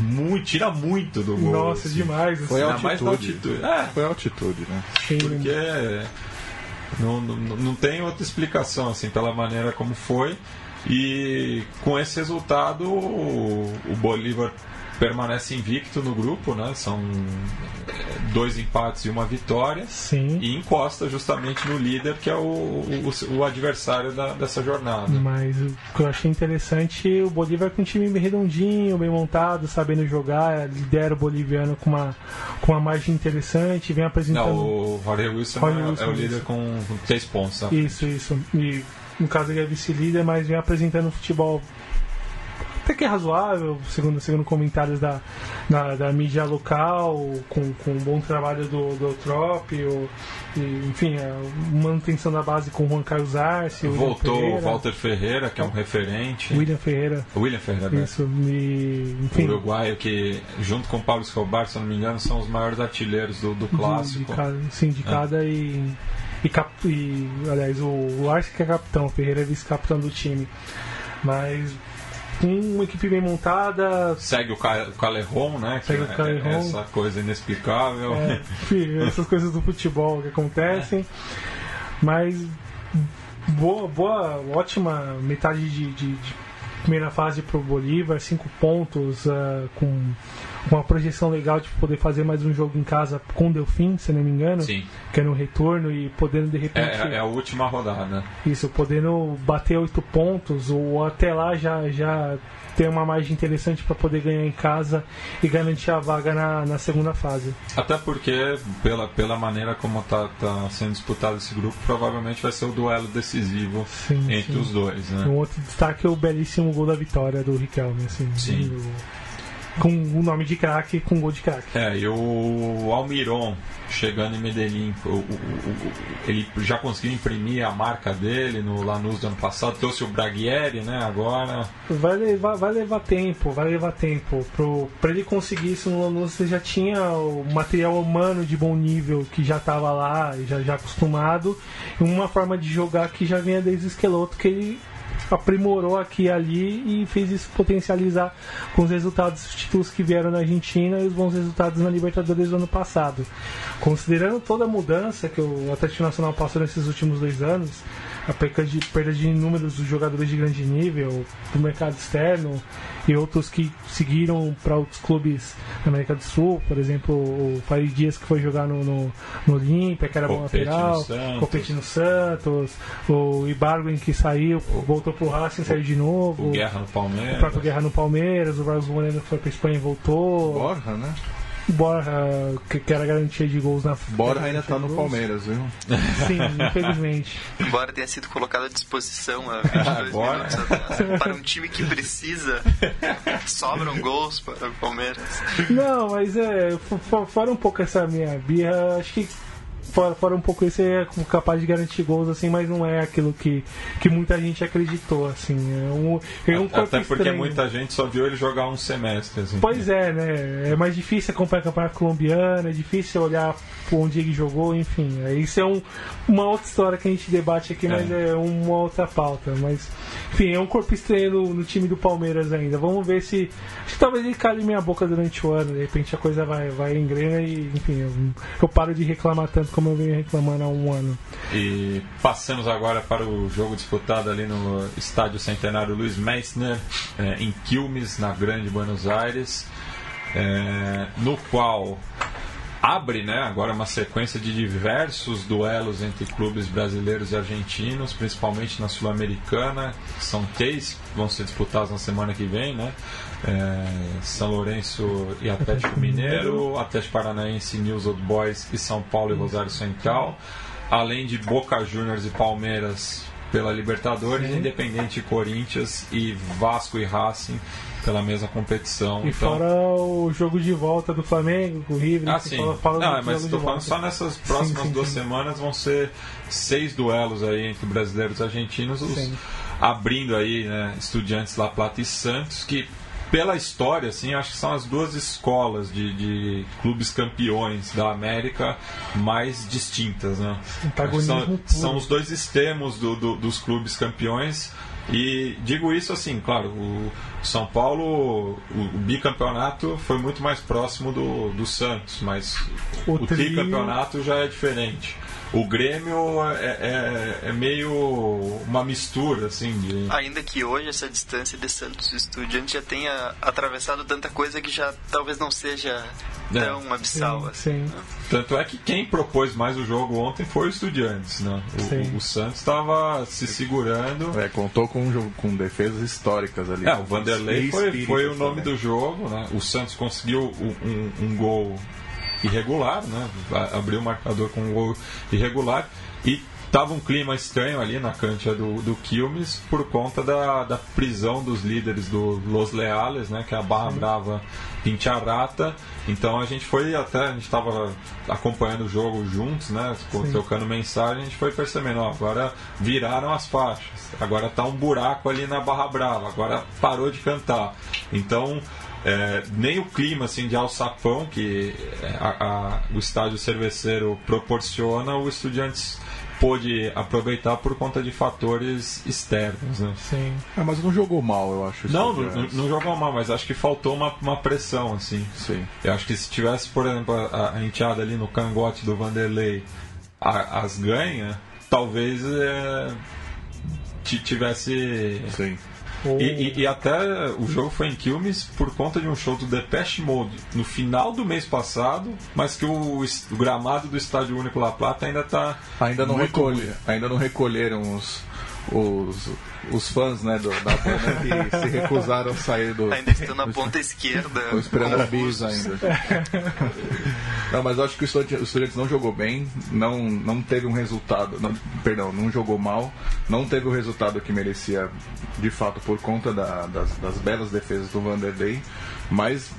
muito, tira muito do gol. Nossa, assim. demais. assim. Foi Ainda mais altitude. altitude. É, Foi a altitude, né? Sim. porque não, não, não tem outra explicação assim pela maneira como foi e com esse resultado o, Bolívar permanece invicto no grupo né são é, dois empates e uma vitória Sim. e encosta justamente no líder que é o, o, o adversário da- dessa jornada Mas o que eu achei interessante, o Bolívar com um time bem redondinho, bem montado, sabendo jogar, lidera o boliviano com uma, com uma margem interessante, vem apresentando. não o Jorge Wilson, Jorge é, Wilson, é o líder com, com três pontos tá? Isso, isso. E no caso ele é vice-líder, mas vem apresentando um futebol até que é razoável, segundo, segundo comentários da, da, da mídia local, com, com um bom trabalho do, do Trop, o, e, enfim, a manutenção da base com o Juan Carlos Arce. o Voltou o Walter Ferreira, que é um referente. William Ferreira. William Ferreira, né? Isso, e, enfim, uruguaio que, junto com o Paulo Escobar, se não me engano, são os maiores artilheiros do, do de, de clássico. cada, sim, de cada e, e, cap, e, aliás, o, o Arce que é capitão, o Ferreira é vice-capitão do time. Mas com uma equipe bem montada, Segue o Ca- o Caleron, né? Que Segue o é- Caleron. é essa coisa inexplicável. É, essas coisas do futebol que acontecem. Mas boa, boa ótima metade de, de- de primeira fase pro Bolívar, cinco pontos, com com uma projeção legal de poder fazer mais um jogo em casa com o Delfim, se não me engano, Sim. que é no retorno e podendo de repente é- é a última rodada. isso, podendo bater oito pontos ou até lá já, já ter uma margem interessante para poder ganhar em casa e garantir a vaga na, na segunda fase. Até porque, pela, pela maneira como está tá sendo disputado esse grupo, provavelmente vai ser o duelo decisivo Sim, entre sim. os dois, né? Um outro destaque é o belíssimo gol da vitória do Riquelme, assim. Sim. do- com o nome de craque, com gol de craque. É, e o Almiron chegando em Medellín, o- o- o- ele já conseguiu imprimir a marca dele no Lanús do ano passado, trouxe o Braguieri, né, agora. Vai levar, vai levar tempo, vai levar tempo. Pro, pra ele conseguir isso no Lanús, você já tinha o material humano de bom nível que já estava lá, já, já acostumado, e uma forma de jogar que já vinha desde o esqueloto, que ele aprimorou aqui e ali e fez isso potencializar com os resultados dos títulos que vieram na Argentina e os bons resultados na Libertadores do ano passado. Considerando toda a mudança que o Atlético Nacional passou nesses últimos dois anos, a perda de, perda de números dos jogadores de grande nível do mercado externo e outros que seguiram para outros clubes da América do Sul, por exemplo, o Farid Dias que foi jogar no, no, no Olímpia, que era bom lateral, Santos. Copete no Santos, o Ibarguen que saiu, voltou pro Racing, saiu de novo. O Guerra no O Palmeiras. próprio Guerra no Palmeiras, o Vargas Moreno que foi pra Espanha e voltou. Borja, né? O Borja, que, que era garantia de gols na Borja ainda tá no Gols. Palmeiras, viu? Sim, infelizmente. Embora tenha sido colocado à disposição há 22 Agora. minutos atrás. Para um time que precisa, sobram gols para o Palmeiras. Não, mas é, fo- fo- fora um pouco essa minha birra, acho que fora, fora um pouco esse é capaz de garantir gols, assim, mas não é aquilo que, que muita gente acreditou, assim. É um, é um Até porque estranho. muita gente só viu ele jogar um semestre. Assim. Pois é, né? É mais difícil acompanhar o campeonato colombiano, é difícil olhar onde ele jogou, enfim. é- Isso é um, uma outra história que a gente debate aqui, mas é uma outra pauta. Mas, enfim, é um corpo estranho no, no time do Palmeiras ainda. Vamos ver se. Acho que talvez ele cale minha boca durante o ano, de repente a coisa vai, vai engrena e, enfim, eu, eu paro de reclamar tanto como eu venho reclamando há um ano. E passamos agora para o jogo disputado ali no Estádio Centenário Luiz Meissner, eh, em Quilmes, na Grande Buenos Aires, eh, no qual abre né, agora uma sequência de diversos duelos entre clubes brasileiros e argentinos, principalmente na Sul-Americana. São três que vão ser disputados na semana que vem, né? É, São Lourenço e Atlético Mineiro, Atlético Paranaense, News Old Boys e São Paulo e Rosário Central, além de Boca Juniors e Palmeiras pela Libertadores, Sim. Independente e Corinthians e Vasco e Racing pela mesma competição. E então, fora o jogo de volta do Flamengo, com o River, ah, sim. fala, fala Não, do mas estou falando volta. só nessas próximas Sim, sim, duas sim. semanas vão ser seis duelos aí entre brasileiros e argentinos, os- abrindo aí, né, Estudiantes La Plata e Santos, que pela história, assim, acho que são as duas escolas de, de clubes campeões da América mais distintas, né? São, são os dois extremos do- do- dos clubes campeões. E digo isso assim, claro, o São Paulo, o, o bicampeonato foi muito mais próximo do, do Santos, mas O o, tricampeonato já é diferente. O Grêmio é, é- é meio uma mistura, assim, de. Ainda que hoje essa distância de Santos e Estudiantes já tenha atravessado tanta coisa que já talvez não seja É. tão abissal Sim, assim. sim. Tanto é que quem propôs mais o jogo ontem foi o Estudiantes, né? O, o Santos estava se segurando. É, contou com, um jogo- com defesas históricas ali. É, o Vanderlei foi, foi o nome também. do jogo, né? O Santos conseguiu um, um- um gol irregular, né? Abriu o marcador com um gol irregular e tava um clima estranho ali na cancha do, do Quilmes por conta da, da prisão dos líderes do Los Leales, né, que é a Barra Brava Pincharrata. Então a gente foi até, a gente estava acompanhando o jogo juntos, né, trocando mensagem, a gente foi percebendo, ó, agora viraram as faixas, agora tá um buraco ali na Barra Brava, agora parou de cantar. Então é, nem o clima assim de alçapão que é, a, a, o estádio cerveceiro proporciona, o Estudiantes pôde aproveitar por conta de fatores externos. Né? Sim. É, mas não jogou mal, eu acho. Não, não, não, jogou mal, mas acho que faltou uma, uma pressão, assim. Sim. Eu acho que se tivesse, por exemplo, a, a enteada ali no cangote do Vanderlei a, as ganha, talvez é, tivesse. Sim e, e, e, até o jogo foi em Quilmes por conta de um show do Depeche Mode no final do mês passado, mas que o, o gramado do Estádio Único La Plata ainda está ainda não recolhe, ainda não recolheram os os, os fãs né, do, da banda que se recusaram a sair do. Ainda estão na ponta esquerda. Estou esperando a bis ainda. não, mas eu acho que o Estudiantes não jogou bem, não, não teve um resultado. Não, perdão, não jogou mal, não teve o resultado que merecia de fato por conta da, das, das belas defesas do Vanderlei, mas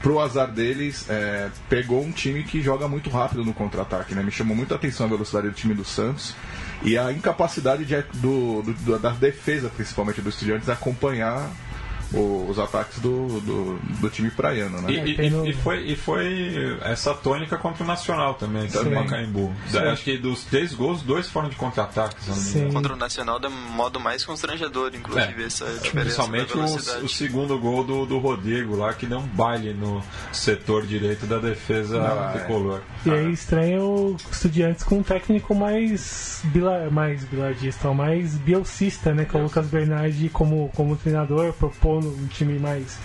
pro azar deles, é, pegou um time que joga muito rápido no contra-ataque, né? Me chamou muito a atenção a velocidade do time do Santos e a incapacidade de, do, do, da defesa, principalmente do Estudiantes, acompanhar os ataques do, do, do, time praiano, né? E, e, e, foi, e foi essa tônica contra o Nacional também, que no Pacaembu. Acho que dos três gols, dois foram de contra-ataques. Contra o Nacional, de modo mais constrangedor, inclusive, é. essa diferença. Principalmente o, o, segundo gol do, do Rodrigo lá, que deu um baile no setor direito da defesa ah, tricolor. É. E aí estranha o Estudiantes com um técnico mais, bila, mais bilardista, mais bielcista, né? Com o Lucas Bernardi como, como treinador, um time mais.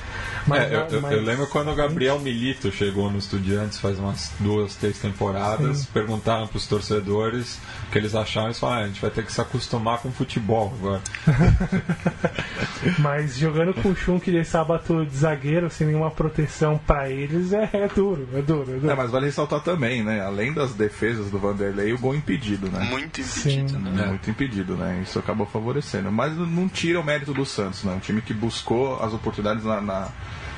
mais, é, eu, mais... eu, lembro quando o Gabriel Milito chegou no Estudiantes faz umas duas, três temporadas, Sim. perguntaram para os torcedores o que eles acharam e falaram: ah, a gente vai ter que se acostumar com futebol agora. Mas jogando com o Schunk de sábado de zagueiro, sem nenhuma proteção para eles, é, é, duro, é duro, é duro. É, mas vale ressaltar também, né? Além das defesas do Vanderlei, o gol impedido, né? Muito impedido, Sim. né? Muito impedido, né? Isso acabou favorecendo. Mas não tira o mérito do Santos, né? Um time que buscou as oportunidades na, na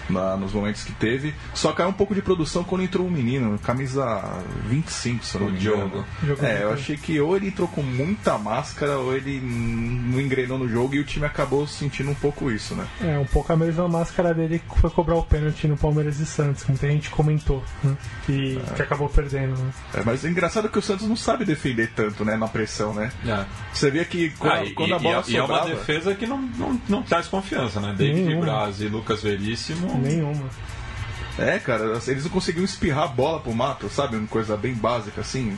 na, nos momentos que teve. Só caiu um pouco de produção quando entrou um menino, camisa 25, se não me engano. É, eu achei que ou ele entrou com muita máscara ou ele não engrenou no jogo e o time acabou sentindo um pouco isso, né? É, um pouco a mesma máscara dele que foi cobrar o pênalti no Palmeiras e Santos, que muita gente comentou, né? que, é. que acabou perdendo. Né? É, mas é engraçado que o Santos não sabe defender tanto, né, na pressão, né? É. Você vê que quando, ah, quando e, a bola e, sobrava... E é uma defesa que não, não, não traz confiança, né? David Braz e Lucas Veríssimo Nenhuma. É, cara, eles não conseguiam espirrar a bola pro mato, sabe? Uma coisa bem básica, assim.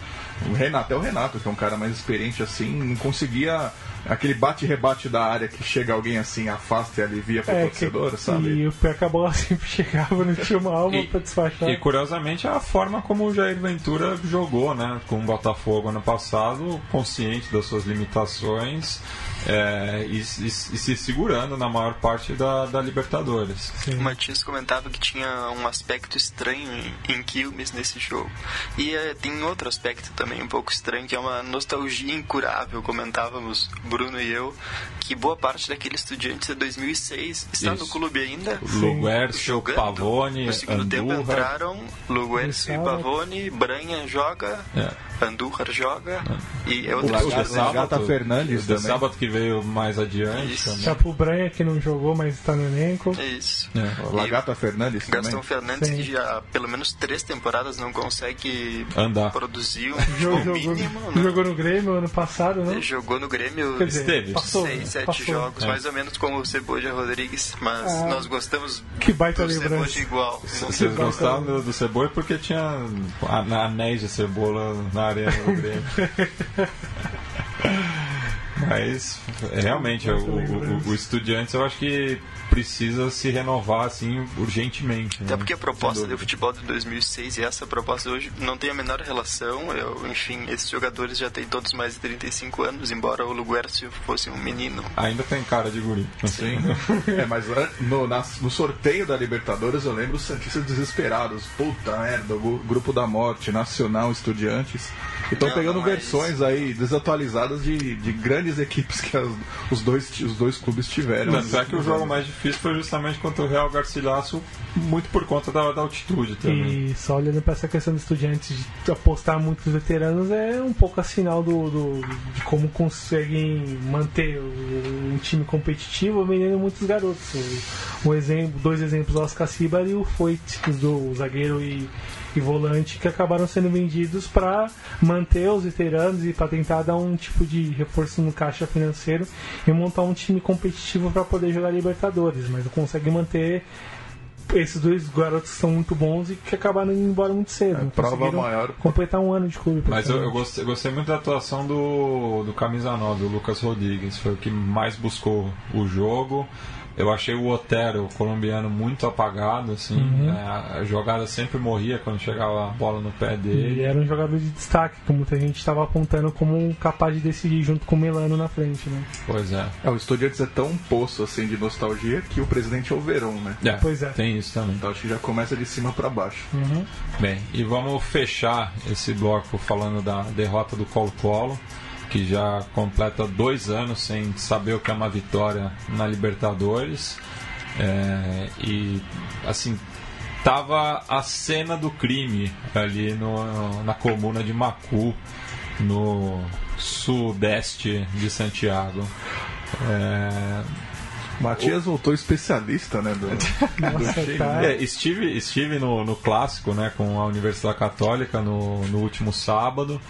O Renato, é o Renato, que é um cara mais experiente assim, não conseguia aquele bate-rebate da área que chega alguém assim, afasta e alivia pro é, torcedor, que, sabe? E o pé que a bola sempre chegava, não tinha uma alma e, pra despachar. E curiosamente é a forma como o Jair Ventura jogou, né? Com o Botafogo ano passado, consciente das suas limitações é, e, e, e, se segurando na maior parte da, da Libertadores. Sim. O Matias comentava que tinha um aspecto estranho em, em Quilmes nesse jogo. E é, tem outro aspecto também um pouco estranho, que é uma nostalgia incurável. Comentávamos, Bruno e eu, que boa parte daquele estudiante de 2006 está Isso. no clube ainda. Luguercio, Pavone, No segundo Andurra. tempo entraram Luguercio e Pavone, Branha joga. É. Andújar joga é. e é outro o Gata Fernandes o também. sábado que veio mais adiante Chapo Branha que não jogou mas está no elenco isso é. o Lagata Fernandes Gastão Fernandes Sim. que já pelo menos três temporadas não consegue andar produzir um jogou, mínimo jogou, jogou no Grêmio ano passado né? jogou no Grêmio Quer dizer, Esteve. Passou, seis, sete passou. jogos é. mais ou menos como o Ceboja Rodrigues mas ah, nós gostamos que baita do Ceboja igual vocês gostaram do, do Ceboja porque tinha anéis de cebola na arena do Grêmio. Mas realmente, o, o, o Estudiantes eu acho que precisa se renovar assim urgentemente. Até né? porque a proposta do futebol de 2006 e essa proposta hoje não tem a menor relação. Eu, enfim, esses jogadores já têm todos mais de 35 anos, embora o Luguercio fosse um menino. Ainda tem cara de guri. Sim. é, mas no, na, no sorteio da Libertadores eu lembro os Santistas desesperados. Puta merda, o grupo da morte, Nacional, Estudiantes. Estão pegando versões aí desatualizadas de, de grandes equipes que as, os, dois, os dois clubes tiveram. Tanto é que o jogo mais difícil foi justamente contra o Real Garcilaso, muito por conta da, da altitude também. E só olhando para essa questão dos estudiantes de apostar muitos veteranos é um pouco a sinal do, do de como conseguem manter um time competitivo vendendo muitos garotos. Um exemplo, dois exemplos, o Oscar Cibar e o Foyt, do zagueiro e e volante que acabaram sendo vendidos para manter os veteranos e para tentar dar um tipo de reforço no caixa financeiro e montar um time competitivo para poder jogar Libertadores, mas não consegue manter esses dois garotos que são muito bons e que acabaram indo embora muito cedo. É, prova maior. Completar um ano de clube. Mas eu, eu, gostei, gostei, muito da atuação do, do camisa 9, o Lucas Rodrigues. Foi o que mais buscou o jogo. Eu achei o Otero, o colombiano, muito apagado, assim. Uhum. É, a jogada sempre morria quando chegava a bola no pé dele. Ele era um jogador de destaque, que muita gente estava apontando como capaz de decidir junto com o Milano na frente, né? Pois é. é o Estudiantes é tão poço, assim, de nostalgia que o presidente é o Verão, né? É, pois é. Tem isso também. Então acho que já começa de cima para baixo. Uhum. Bem, e vamos fechar esse bloco falando da derrota do Colo-Colo que já completa dois anos sem saber o que é uma vitória na Libertadores. É, e assim tava a cena do crime ali no, na comuna de Macu, no sudeste de Santiago. É, Matias o... voltou especialista, né? Do, do tá. é, estive, estive no, no clássico, né, com a Universidade Católica no, no último sábado.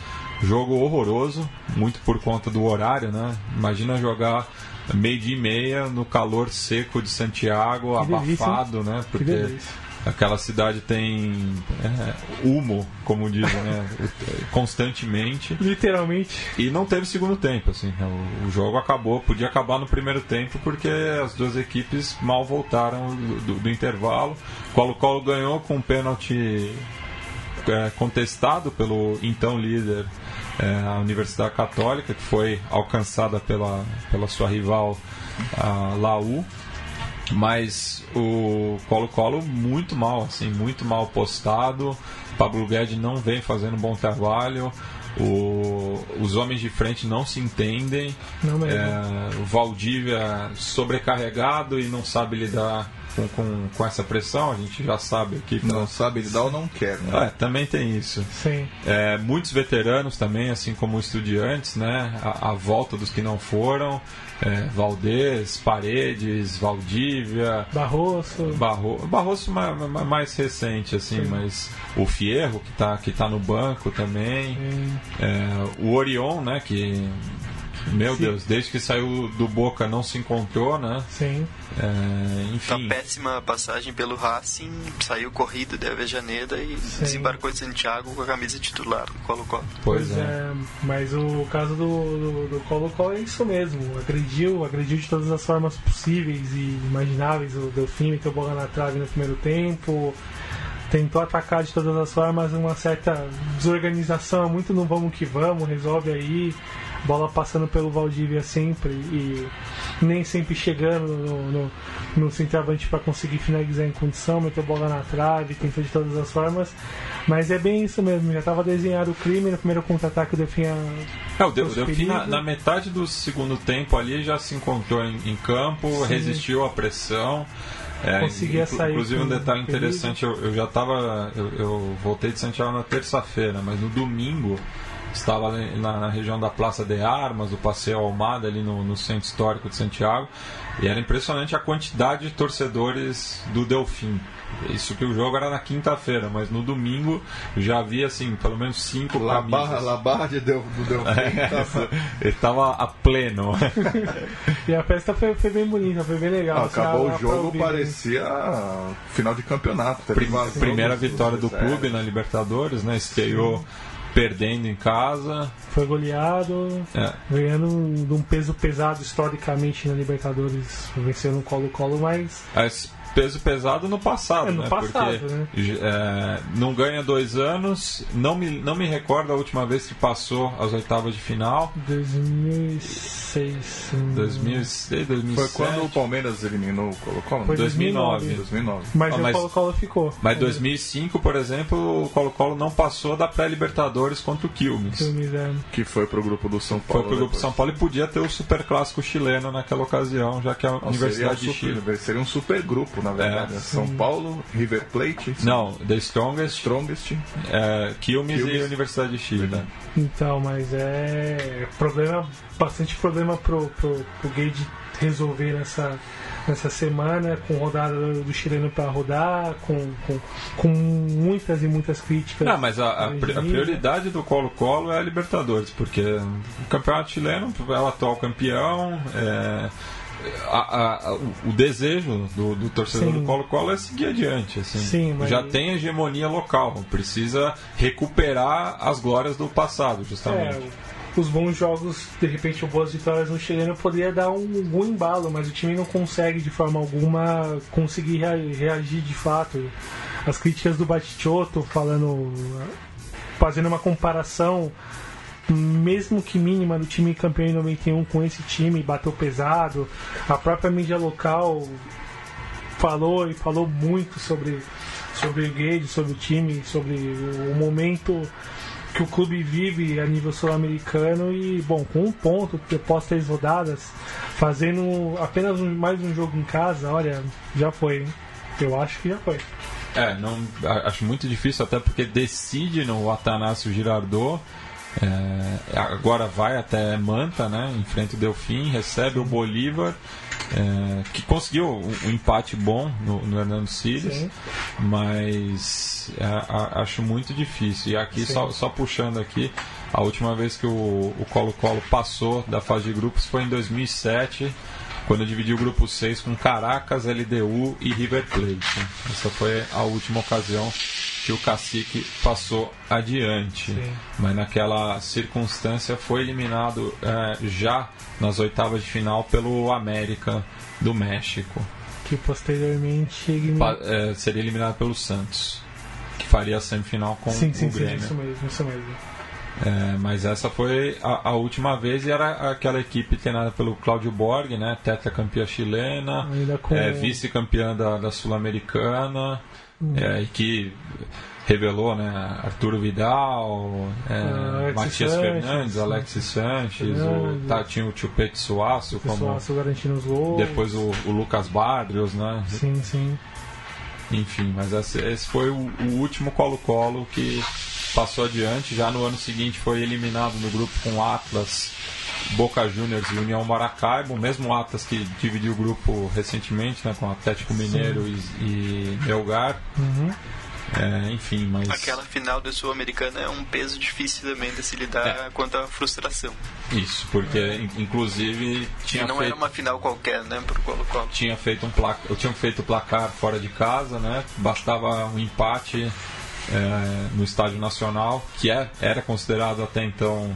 Jogo horroroso, muito por conta do horário, né? Imagina jogar meio dia e meia no calor seco de Santiago, que abafado, delícia, né? Porque aquela cidade tem é, humo, como dizem, né? constantemente. Literalmente. E não teve segundo tempo, assim. Né? O, o, jogo acabou, podia acabar no primeiro tempo porque as duas equipes mal voltaram do, do, intervalo. Colo-Colo ganhou com um pênalti é, contestado pelo então líder a Universidade Católica, que foi alcançada pela, pela sua rival a Laú. Mas o Colo-Colo muito mal, assim, muito mal postado. Pablo Guedes não vem fazendo um bom trabalho. O, os homens de frente não se entendem. Não é, o Valdívia sobrecarregado e não sabe lidar com, com, com essa pressão, a gente já sabe aqui. Não tá... sabe lidar ou não quer, né? É, também tem isso. Sim. É, muitos veteranos também, assim como estudiantes, né? A, a volta dos que não foram. É, Valdez, Paredes, Valdívia, Barroso, Barro, Barroso mais, mais recente assim, Sim. mas o Fierro que está que tá no banco também, é, o Orion, né, que meu Sim. Deus, desde que saiu do Boca não se encontrou, né? Sim. É, enfim. Uma péssima passagem pelo Racing, saiu corrido de Avejaneda e Sim. desembarcou em Santiago com a camisa titular do Colo-Colo. Pois, pois é. é. Mas o caso do, do, Colo-Colo é isso mesmo. Agrediu, agrediu de todas as formas possíveis e imagináveis. O Delfim meteu bola na trave no primeiro tempo tentou atacar de todas as formas, uma certa desorganização, muito no vamos que vamos, resolve aí bola passando pelo Valdívia sempre e nem sempre chegando no, no, no centroavante para conseguir finalizar em condição, meter bola na trave, tentou de todas as formas. Mas é bem isso mesmo, já estava desenhado o crime no primeiro contra-ataque o Delfim. É, o Delfim na, na, metade do segundo tempo ali já se encontrou em, em campo, Sim. resistiu à pressão. É, conseguia sair. Inclusive um detalhe interessante, eu, eu já estava. Eu, eu voltei de Santiago na terça-feira, mas no domingo estava na, na, região da Praça de Armas, do Passeio Almada, ali no, no, centro histórico de Santiago, e era impressionante a quantidade de torcedores do Delfim. Isso que o jogo era na quinta-feira, mas no domingo já havia assim, pelo menos cinco La Barra, La Barra de Del, do Delfim. Ele estava a pleno. e a festa foi, foi, bem bonita, foi bem legal. Acabou o jogo, parecia final de campeonato. Prim, primeira vitória do clube na Libertadores, né? Estreou perdendo em casa. Foi goleado, É. ganhando um, de um peso pesado historicamente na Libertadores, vencendo o Colo-Colo, mas Mas peso pesado no passado, É, no né? passado, Porque né? é, não ganha dois anos. Não me, não me recordo a última vez que passou as oitavas de final. 2006. hum, 2006, 2007. Foi quando o Palmeiras eliminou o Colo-Colo? Foi 2009. 2009. Mas, Ah, o Colo-Colo ficou. Mas 2005, por exemplo, o Colo-Colo não passou da pré-Libertadores contra o Quilmes. Filmes, é. Que foi pro grupo do São Foi Paulo. pro grupo depois. São Paulo e podia ter o super clássico chileno naquela ocasião, já que a Não, Universidade seria, um de Chile. super, seria um super grupo, na verdade. É. São Paulo, River Plate, Não, The Strongest, Strongest. é, Quilmes, Quilmes. e Universidade de Chile. Verdade. Então, mas é problema, bastante problema pro, pro, pro Gage resolver nessa, nessa semana, com rodada do, do chileno para rodar, com, com, com muitas e muitas críticas. Não, mas a, a a prioridade do Colo-Colo é a Libertadores, porque o campeonato chileno é o atual campeão. é, a- a- o, desejo do, do torcedor Sim. do Colo-Colo é seguir adiante. Assim. Sim, mas- Já tem hegemonia local, precisa recuperar as glórias do passado, justamente. É, os bons jogos, de repente, ou boas vitórias no chileno poderia dar um bom embalo, mas o time não consegue de forma alguma conseguir rea- reagir de fato. As críticas do Batichotto falando, fazendo uma comparação, mesmo que mínima, do time campeão em 91 com esse time, bateu pesado. A própria mídia local falou e falou muito sobre, sobre o Gage, sobre o time, sobre o momento que o clube vive a nível sul-americano e, bom, com um ponto após três rodadas, fazendo apenas um- mais um jogo em casa, olha, já foi, hein? Eu acho que já foi. É, não, acho muito difícil, até porque decide no Atanásio Girardot. É, agora vai até Manta, né? Enfrenta o Delfim, recebe o Bolívar, é, que conseguiu um, um empate bom no, no Hernando Siles, mas é, a- acho muito difícil. E aqui, só, só puxando aqui, a última vez que o o Colo-Colo passou da fase de grupos foi em 2007 quando dividiu o grupo 6 com Caracas, LDU e River Plate. Essa foi a última ocasião que o Cacique passou adiante. Sim. Mas naquela circunstância foi eliminado eh, já nas oitavas de final pelo América do México. Que posteriormente. Eh, seria eliminado pelo Santos, que faria a semifinal com sim, o sim, sim, Grêmio. isso mesmo, isso mesmo. É, mas essa foi a, a última vez e era aquela equipe treinada pelo Cláudio Borg, né? Tetracampeã chilena, com- é, vice-campeã da, da Sul-Americana, é, e que revelou, né? Arturo Vidal, é, Alexis Matias Sanches, Fernandes, Alexis Sanches, o, tá, tinha o Chupete Suaço, como depois o, o Lucas Barrios, né? Sim, sim. Enfim, mas esse, esse foi o, o último Colo-Colo que passou adiante. Já no ano seguinte foi eliminado no grupo com Atlas, Boca Juniors e União Maracaibo. O mesmo Atlas que dividiu o grupo recentemente né, com Atlético Mineiro e, e Melgar. Uhum. É, enfim, mas. Aquela final da Sul-Americana é um peso difícil também de se lidar É. quanto à frustração. Isso, porque in- inclusive tinha E não feito. era uma final qualquer, né, pro Colo-Colo. tinha feito um placar, eu tinha feito placar fora de casa, né? Bastava um empate é, no Estádio Nacional, que é, era considerado até então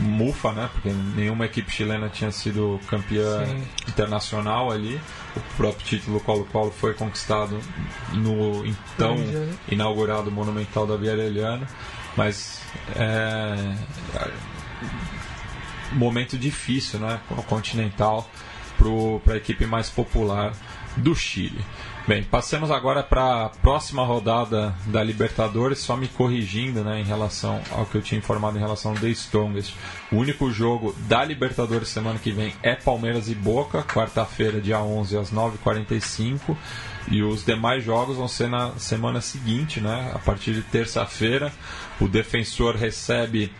mufa, né? Porque nenhuma equipe chilena tinha sido campeã Sim. internacional ali. O próprio título Colo-Colo foi conquistado no então né? inaugurado Monumental da Via Arellana, mas é, momento difícil, né? O continental para a equipe mais popular do Chile. Bem, passemos agora para a próxima rodada da Libertadores, só me corrigindo né, em relação ao que eu tinha informado em relação ao The Strongest. O único jogo da Libertadores semana que vem é Palmeiras e Boca, quarta-feira, dia 11, às 9h45. E os demais jogos vão ser na semana seguinte, né? A partir de terça-feira, o defensor recebe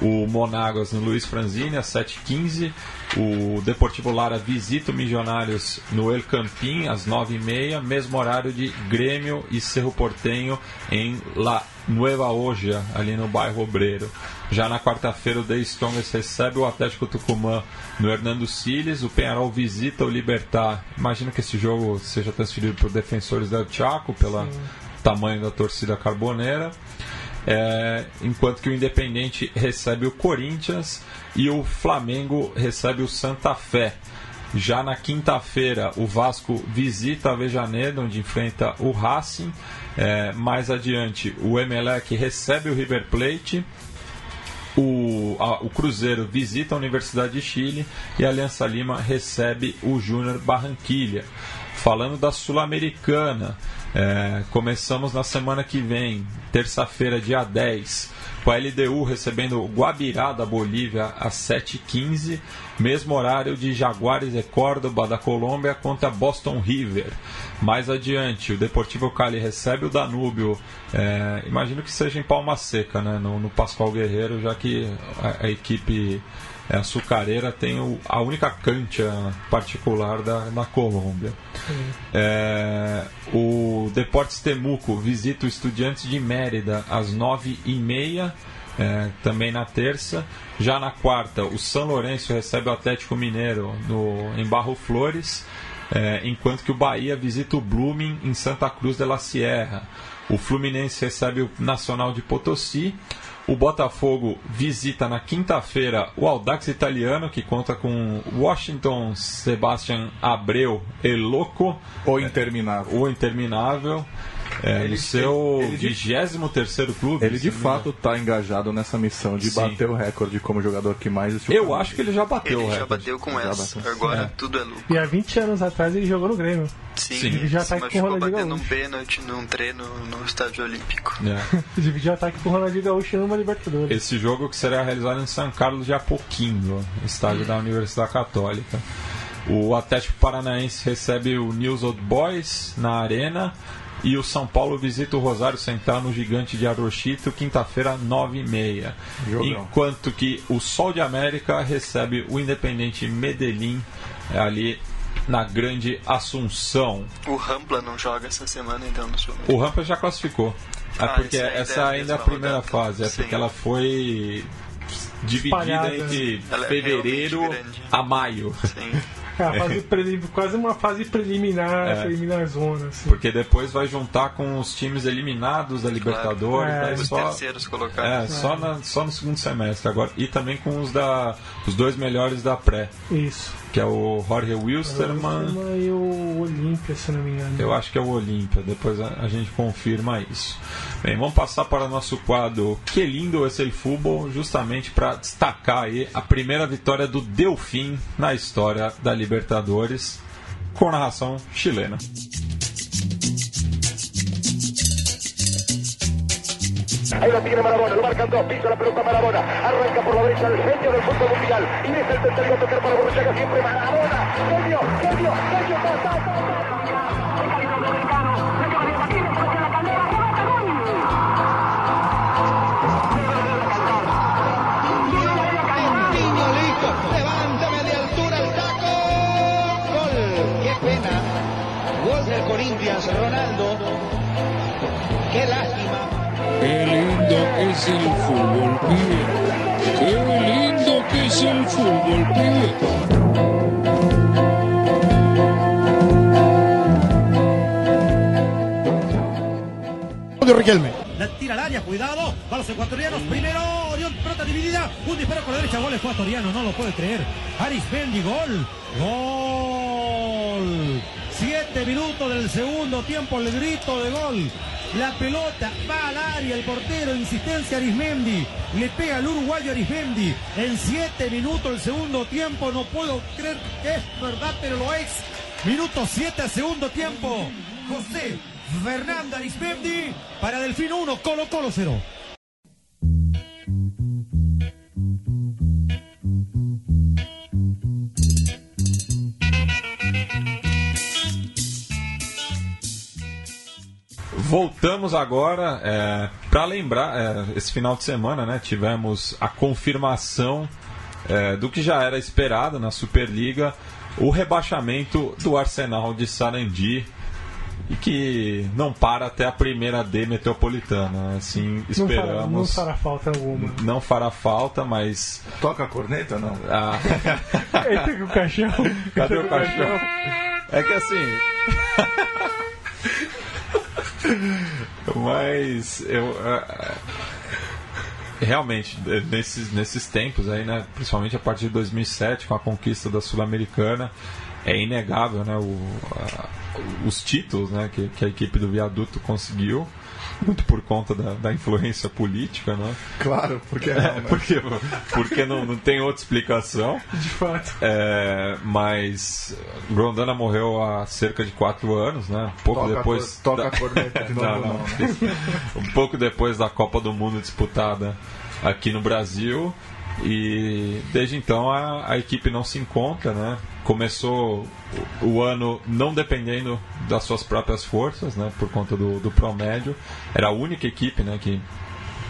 o Monagas no Luiz Franzini às 7h15. O Deportivo Lara visita o Milionários no El Campín às 9h30. Mesmo horário de Grêmio e Cerro Portenho em La Nueva Oja, ali no bairro Obreiro. Já na quarta-feira, o The Strongest recebe o Atlético Tucumã no Hernando Siles. O Penharol visita o Libertar. Imagino que esse jogo seja transferido para os defensores del Chaco, pelo tamanho da torcida carboneira. É, enquanto que o Independente recebe o Corinthians e o Flamengo recebe o Santa Fé. Já na quinta-feira, o Vasco visita a Vejaneira, onde enfrenta o Racing. É, mais adiante, o Emelec recebe o River Plate. O, a, o Cruzeiro visita a Universidade de Chile e a Aliança Lima recebe o Júnior Barranquilha. Falando da Sul-Americana, é, começamos na semana que vem, terça-feira, dia 10, com a LDU recebendo Guabirá da Bolívia às 7h15, mesmo horário de Jaguares e Córdoba da Colômbia contra Boston River. Mais adiante, o Deportivo Cali recebe o Danúbio, é, imagino que seja em Palma Seca, né, no, no Pascoal Guerreiro, já que a, a equipe é, açucareira tem o, a única cancha particular da, na Colômbia. É, o Deportes Temuco visita o Estudiantes de Mérida às nove e meia. É, também na terça. Já na quarta, o São Lourenço recebe o Atlético Mineiro no, em Barro Flores, é, enquanto que o Bahia visita o Blooming em Santa Cruz de la Sierra. O Fluminense recebe o Nacional de Potosí. O Botafogo visita na quinta-feira o Audax Italiano, que conta com Washington Sebastian Abreu e Loco. O Interminável. O Interminável. É, ele, seu ele, ele 23 clube. Ele de fato está engajado nessa missão de Sim. bater o recorde como jogador que mais Eu acho que ele já bateu ele o recorde. já bateu com já essa. Bateu. Agora é. tudo é lucro. E há 20 anos atrás ele jogou no Grêmio. Sim, Sim. Dividiu ataque com o Ronaldinho batendo um pênalti num treino no estádio olímpico. É. Dividiu ataque com o Ronaldinho Gaúcho numa Libertadores. Esse jogo que será realizado em São Carlos de Apoquindo, estádio da Universidade Católica. O Atlético Paranaense recebe o News Old Boys na Arena. E o São Paulo visita o Rosário Central no Gigante de Arochito, quinta-feira, 9h30. Enquanto que o Sol de América recebe o Independente Medellín é ali na Grande Assunção. O Rampla não joga essa semana, então, no Sul. O Rampla já classificou. É ah, porque essa ainda é a primeira rodada. fase, é Sim. porque ela foi dividida Espalhada. entre ela é fevereiro é a maio. Sim. É, quase uma fase preliminar, é. preliminar zona. Assim. Porque depois vai juntar com os times eliminados da Libertadores. Claro. É. Os só, terceiros colocados. É, só, na, só no segundo semestre agora. E também com os, da, os dois melhores da pré. Isso. Que é o Jorge Wilstermann. e o Olímpia, se não me engano. Eu acho que é o Olímpia. Depois a, a, gente confirma isso. Bem, vamos passar para o nosso quadro Que lindo esse futebol, justamente para destacar aí a primeira vitória do Delfim na história da Libertadores. Libertadores, com narração chilena. Ahí lo tiene Marabona, lo marcan dos, pisa la pelota Marabona, arranca por la derecha el genio del fútbol mundial, y es el tercero a tocar para Borruchaga siempre Marabona, genio, genio, genio, ta, ta, ta, es el fútbol, pibe. Qué lindo que es el fútbol, pibe. de Riquelme. La tira al área, cuidado. Va los ecuatorianos. Primero, Orión, pelota dividida. Un disparo con la derecha. Gol ecuatoriano, no lo puede creer. Aris Bendy, gol. Gol. Siete minutos del segundo tiempo, el grito de gol. La pelota va al área, el portero, insistencia Arismendi. Le pega al uruguayo Arismendi. En siete minutos el segundo tiempo, no puedo creer que es verdad, pero lo es. Minuto siete, segundo tiempo. José Fernando Arismendi para Delfino 1, Colo Colo 0. Voltamos agora é, para lembrar, é, esse final de semana né, tivemos a confirmação é, do que já era esperado na Superliga, o rebaixamento do Arsenal de Sarandi e que não para até a primeira D metropolitana. Assim, esperamos. Não fará, não fará falta alguma. Não fará falta, mas. Toca a corneta, não? Ah. Ele com o caixão. Cadê o caixão? É que assim. Mas eu, realmente, nesses, nesses tempos aí, né, principalmente a partir de 2007, com a conquista da Sul-Americana, é inegável né, o, os títulos né, que, que a equipe do Viaduto conseguiu muito por conta da, da, influência política, né? Claro, porque não, né? porque, porque não, não tem outra explicação. De fato. É, mas Grondona morreu há cerca de quatro anos, né? Um pouco toca depois. Cor, toca da... a corneta de novo, não, não, né? Um pouco depois da Copa do Mundo disputada aqui no Brasil. E desde então a, a equipe não se encontra, né? Começou o, ano não dependendo das suas próprias forças, né? Por conta do, do promédio. Era a única equipe, né? Que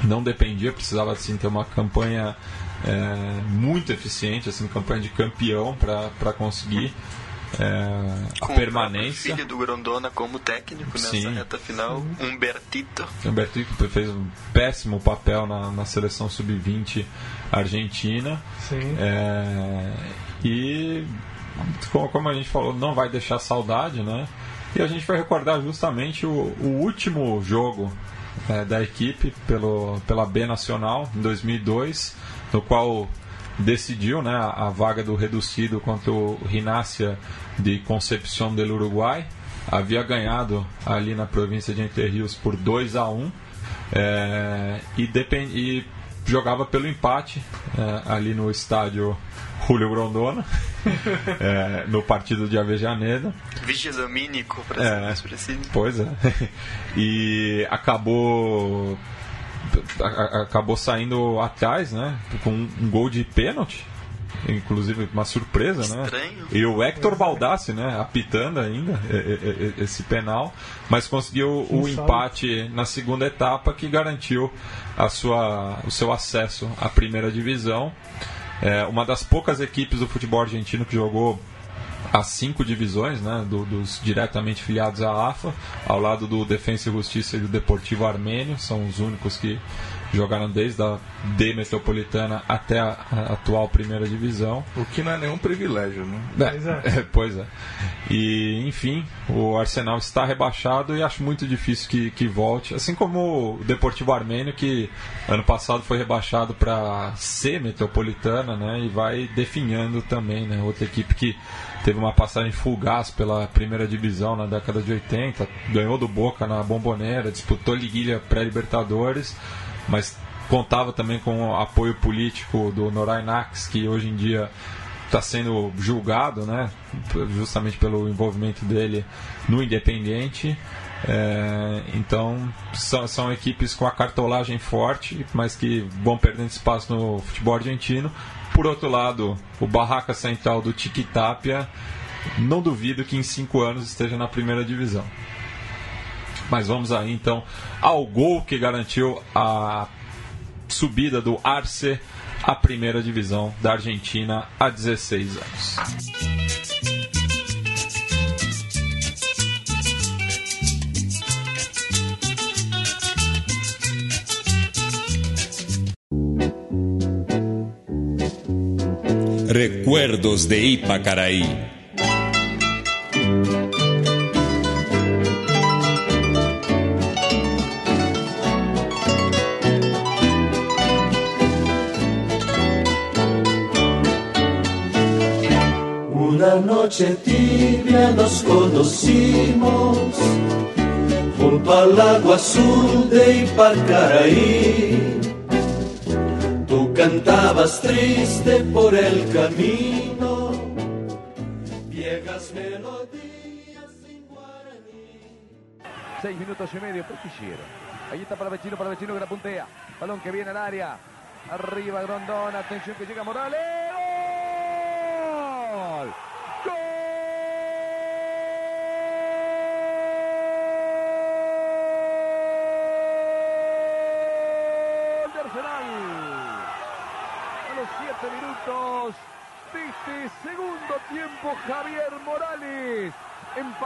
não dependia, precisava sim ter uma campanha é, muito eficiente, assim, campanha de campeão para conseguir é, a Com permanência. O filho do Grondona como técnico nessa Sim. reta final, Humbertito. Humbertito fez um péssimo papel na, na seleção sub-20 argentina. Sim. É, e como a gente falou, não vai deixar saudade, né? E a gente vai recordar justamente o, o último jogo é, da equipe pelo, pela B Nacional, em 2002, no qual decidiu né, a vaga do reducido contra o Rinácia de Concepción del Uruguai. Havia ganhado ali na província de Entre Rios por 2 a 1 é, e, depend, e jogava pelo empate é, ali no estádio Julio Grondona, é, no partido de Avejaneda. Vigia Domínico, para ser mais preciso. Pois é. E acabou acabou saindo atrás, né? Com um gol de pênalti. Inclusive uma surpresa, Estranho. né? E o Hector Baldassi, né? Apitando ainda esse penal, mas conseguiu o empate na segunda etapa que garantiu a sua, o seu acesso à primeira divisão. É uma das poucas equipes do futebol argentino que jogou as cinco divisões né, do, dos diretamente filiados à AFA, ao lado do Defensa e Justiça e do Deportivo Armênio, são os únicos que jogaram desde a D Metropolitana até a, a, atual primeira divisão. O que não é nenhum privilégio, né? É, é. pois é. E, enfim, o Arsenal está rebaixado e acho muito difícil que, que volte. Assim como o Deportivo Armênio, que ano passado foi rebaixado para C Metropolitana, né? E vai definhando também, né? Outra equipe que teve uma passagem fugaz pela primeira divisão na década de 80, ganhou do Boca na Bomboneira, disputou liguilha pré-Libertadores, mas contava também com o apoio político do Noray Nax, que hoje em dia está sendo julgado, né, justamente pelo envolvimento dele no Independiente. É, então são, são equipes com a cartolagem forte, mas que vão perdendo espaço no futebol argentino. Por outro lado, o Barraca Central do Tiquitapia, não duvido que em cinco anos esteja na primeira divisão. Mas vamos aí então ao gol que garantiu a subida do Arce à primeira divisão da Argentina há 16 anos. Recuerdos de Ipacaraí. Noche tibia nos conocimos junto al agua azul de Ipacaraí. Tú cantabas triste por el camino, viejas melodías sin guaraní. Seis minutos y medio, ¿por qué Ahí está para Vecino, para Vecino que la puntea. Balón que viene al área. Arriba Grondona, atención que llega Morales. ¡Gol!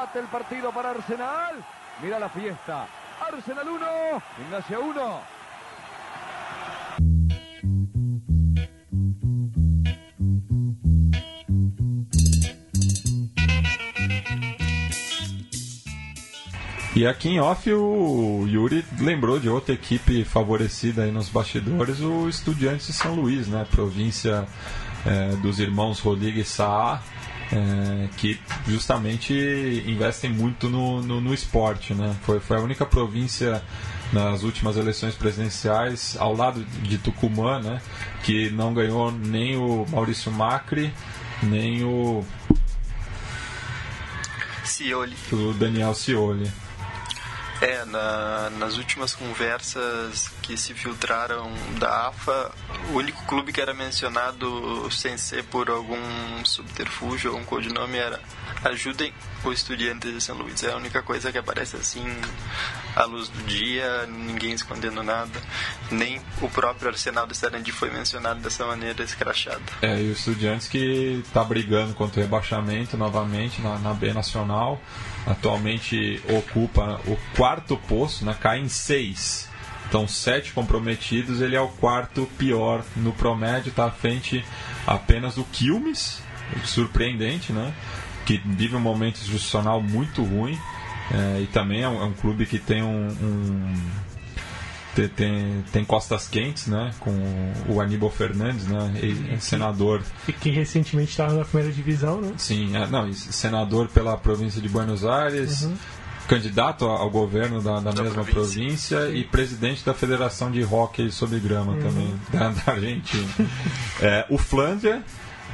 Empate el partido para Arsenal. Mira la fiesta. Arsenal 1, Gimnasia 1. E aqui em off o Yuri lembrou de outra equipe favorecida aí nos bastidores, o Estudiantes de São Luís, né? Província é, dos irmãos Rodrigues Saá, é, que justamente investem muito no, no, no, esporte, né? Foi, foi a única província nas últimas eleições presidenciais, ao lado de Tucumã, né? Que não ganhou nem o Maurício Macri, nem o Cioli. O Daniel Cioli. É, na, nas últimas conversas que se filtraram da AFA, o único clube que era mencionado sem ser por algum subterfúgio ou um codinome era Ajudem o Estudiantes de São Luís. É a única coisa que aparece assim à luz do dia, ninguém escondendo nada. Nem o próprio Arsenal do Sarandi foi mencionado dessa maneira escrachada. É, e o Estudiantes que está brigando contra o rebaixamento novamente na, na B Nacional atualmente ocupa o quarto posto, né? cai em seis. Então, sete comprometidos, ele é o quarto pior no promédio, está à frente apenas do Quilmes, surpreendente, né? Que vive um momento institucional muito ruim. É, e também é um, é um, clube que tem um, um tem, tem, tem, costas quentes, né? Com o Aníbal Fernandes, né? E, senador. E que recentemente estava na primeira divisão, né? Sim, é, não, senador pela província de Buenos Aires. Uhum. Candidato ao governo da, da, da mesma província, província e presidente da Federação de Hockey sobre Grama uhum. também, da, da Argentina. é, o Flandria,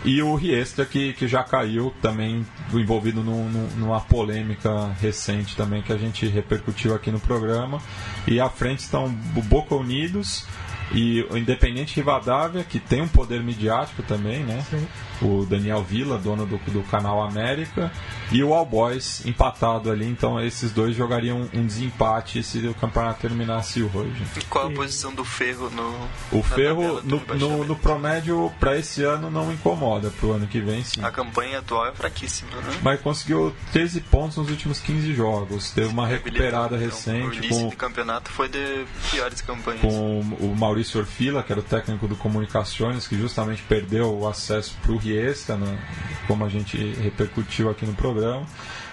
e o Riestra, que, que já caiu também envolvido num, numa polêmica recente também que a gente repercutiu aqui no programa. E à frente estão o Boca Unidos e o Independente Rivadavia, que tem um poder midiático também, né? Sim o Daniel Villa, dono do, do canal América, e o All Boys empatado ali. Então esses dois jogariam um desempate se o campeonato terminasse hoje. E qual a posição do Ferro no. O Ferro no, no, no, promédio para esse ano não incomoda, para o ano que vem sim. A campanha atual é fraquíssima, né? Mas conseguiu 13 pontos nos últimos 15 jogos. Teve uma recuperada então, recente. O início com, do campeonato foi de piores campanhas. Com o Maurício Orfila, que era o técnico do Comunicações, que justamente perdeu o acesso para o extra, né? como a gente repercutiu aqui no programa,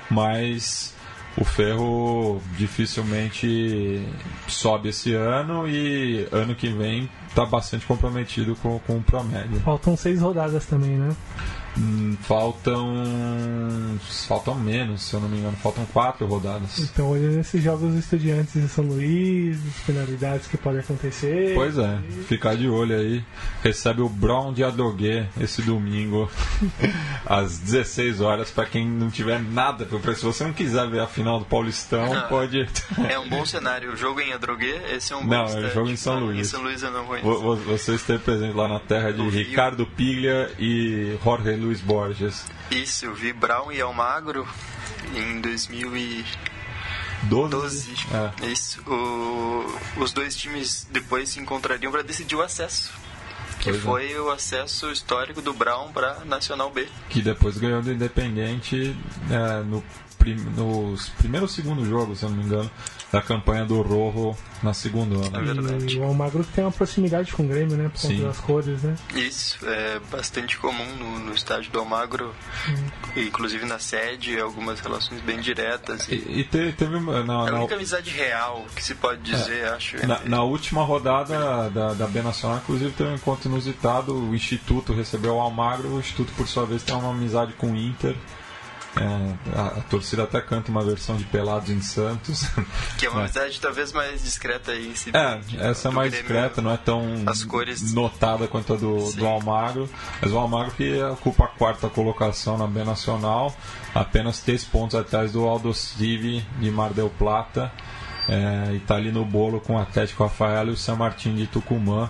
mas o Ferro dificilmente sobe esse ano e ano que vem está bastante comprometido com, com o Promédio. Faltam seis rodadas também, né? Hum, faltam. Faltam menos, se eu não me engano, faltam quatro rodadas. Então, olhando esses jogos estudiantes de São Luís, as penalidades que podem acontecer. Pois é, e... ficar de olho aí. Recebe o Brown de Adogué esse domingo, às 16 horas, para quem não tiver nada. Se você não quiser ver a final do Paulistão, ah, pode. é um bom cenário. O jogo em Adrogué, esse é um bom Não, é o jogo em São Luís. Em São Luís eu não conheço. Você esteve presente lá na terra de Ricardo Piglia e Jorge Luiz Borges. Isso, eu vi Brown e Almagro em 2012. 12? É. Isso. O, os dois times depois se encontrariam para decidir o acesso. Que pois é. foi é. o acesso histórico do Brown para Nacional B. Que depois ganhou do Independente é, no prim, nos primeiros segundo jogo, se eu não me engano, da campanha do Rojo na segunda. Né? É verdade. E o Almagro tem uma proximidade com o Grêmio, né? Por conta Sim. das cores, né? Isso, é bastante comum no, no estádio do Almagro, hum. inclusive na sede, algumas relações bem diretas. E, e teve, teve na, na, é a única amizade real que se pode é. dizer, é, acho. Na, na, última rodada da, da B Nacional, inclusive, teve um encontro inusitado. O Instituto recebeu o Almagro, o Instituto, por sua vez, tem uma amizade com o Inter. É, a, a, torcida até canta uma versão de Pelados em Santos. Que é uma amizade talvez mais discreta aí. é, essa é mais discreta, não é tão cores... notada quanto a do, do Almagro. Mas o Almagro que ocupa a quarta colocação na B Nacional, apenas três pontos atrás do Aldo Civi de Mar del Plata. É, e está ali no bolo com o Atlético Rafael e o San Martín de Tucumã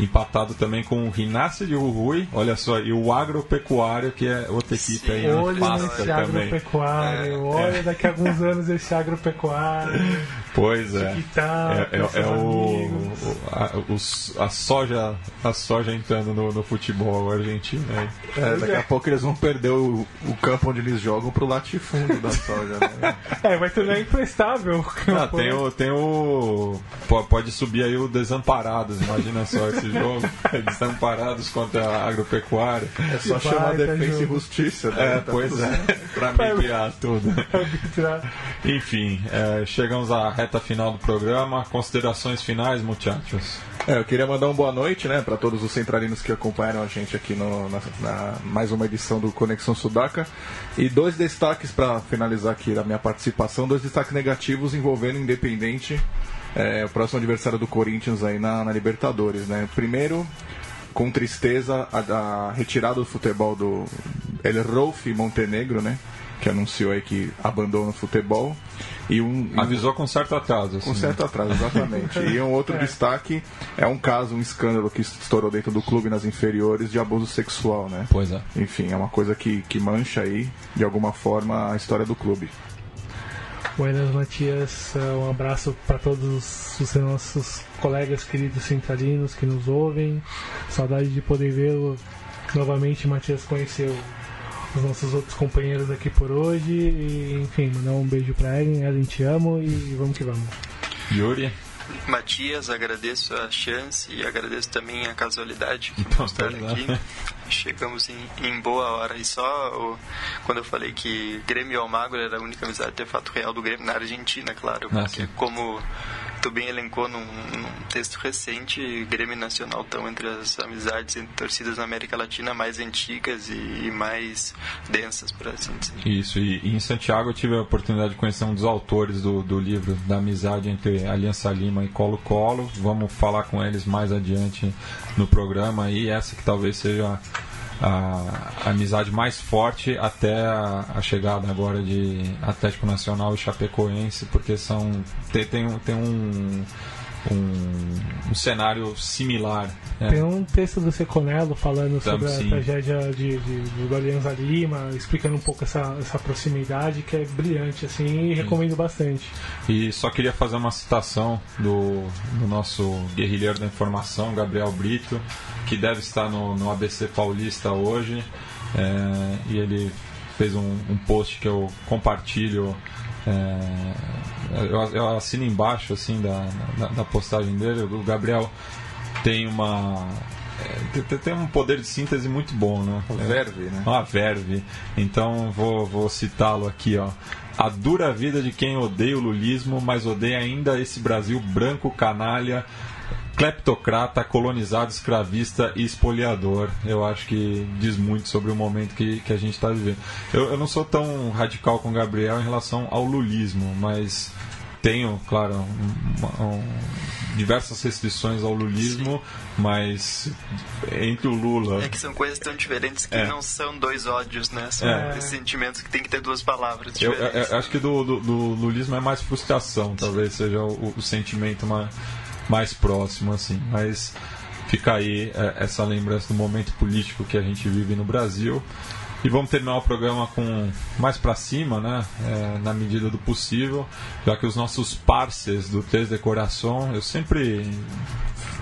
empatado também com o Rinácio de Rui, olha só, e o Agropecuário, que é outra equipe Sim, aí, olha esse também. agropecuário, é, olha é. daqui a alguns anos esse agropecuário. Pois é. é, é, é o, a, a, soja, a soja entrando no, no futebol argentino. Né? É, daqui a pouco eles vão perder o, o campo onde eles jogam pro latifúndio da soja. Né? é, vai tornar imprestável o campo. Ah, tem, né? o, tem o. Pode subir aí o Desamparados, imagina só esse esse jogo. Eles estão parados contra a agropecuária. É só Que chamar baita defesa e justiça. Né? É, Tá pois é, pra mediar tudo. Enfim, é, chegamos à reta final do programa. Considerações finais, muchachos. É, eu queria mandar uma boa noite, né, para todos os centralinos que acompanharam a gente aqui no, na, na- mais uma edição do Conexão Sudaca. E dois destaques para finalizar aqui a minha participação, dois destaques negativos envolvendo Independente, é, o próximo adversário do Corinthians aí na, na Libertadores, né. Primeiro, com tristeza, a, a retirada do futebol do El Rolf Montenegro, né, que anunciou aí que abandona o futebol. E um, Avisou com certo atraso. Assim, com certo atraso, exatamente. E um outro destaque é um caso, um escândalo que estourou dentro do clube nas inferiores de abuso sexual, né? Pois é. Enfim, é uma coisa que, que mancha aí, de alguma forma, a história do clube. Buenas, Matias. Uh, Um abraço para todos os nossos colegas queridos centralinos que nos ouvem. Saudade de poder vê-lo novamente, Matias, conheceu os nossos outros companheiros aqui por hoje. E, enfim, mandar um beijo para Ellen. Ellen, te amo e vamos que vamos. Yuri, Matias, agradeço a chance e agradeço também a casualidade que Então, estar aqui. Chegamos em, em boa hora. E só o- quando eu falei que Grêmio Almagro era a única amizade de fato real do Grêmio na Argentina, claro. Ah, Porque como tu bem elencou num, num texto recente, Grêmio Nacional estão entre as amizades entre torcidas na América Latina mais antigas e, e mais densas, por assim dizer. Isso, e, e em Santiago eu tive a oportunidade de conhecer um dos autores do, do livro da amizade entre Aliança Lima e Colo-Colo. Vamos falar com eles mais adiante no programa e essa que talvez seja a, a amizade mais forte até a, a chegada agora de Atlético Nacional e Chapecoense, porque são tem, tem, tem um, um, um cenário similar. né? Tem um texto do Seconello falando sobre a sim. tragédia de, de, do Alianza Lima, explicando um pouco essa, essa proximidade que é brilhante, assim, e recomendo bastante. E só queria fazer uma citação do, do nosso guerrilheiro da informação, Gabriel Brito, que deve estar no, no ABC Paulista hoje. é, e ele fez um, um post que eu compartilho. É, eu, eu assino embaixo assim da, da, da postagem dele. O Gabriel tem uma. é, tem- um poder de síntese muito bom, né? O verve, né? Uma verve. Então vou, vou citá-lo aqui, ó. A dura vida de quem odeia o lulismo, mas odeia ainda esse Brasil branco, canalha, cleptocrata, colonizado, escravista e espoliador. Eu acho que diz muito sobre o momento que, que a gente está vivendo. Eu, eu não sou tão radical com o Gabriel em relação ao lulismo, mas tenho, claro, um- um- diversas restrições ao lulismo, mas entre o Lula. É que são coisas tão diferentes que É. não são dois ódios, né? São É. sentimentos que tem que ter duas palavras Eu, diferentes. eu- eu acho que do, do, do lulismo é mais frustração, talvez seja o, o sentimento mais, mais próximo, assim. Mas fica aí é, essa lembrança do momento político que a gente vive no Brasil. E vamos terminar o programa com mais pra cima, né? É, na medida do possível, já que os nossos parceiros do Três Decoração, eu sempre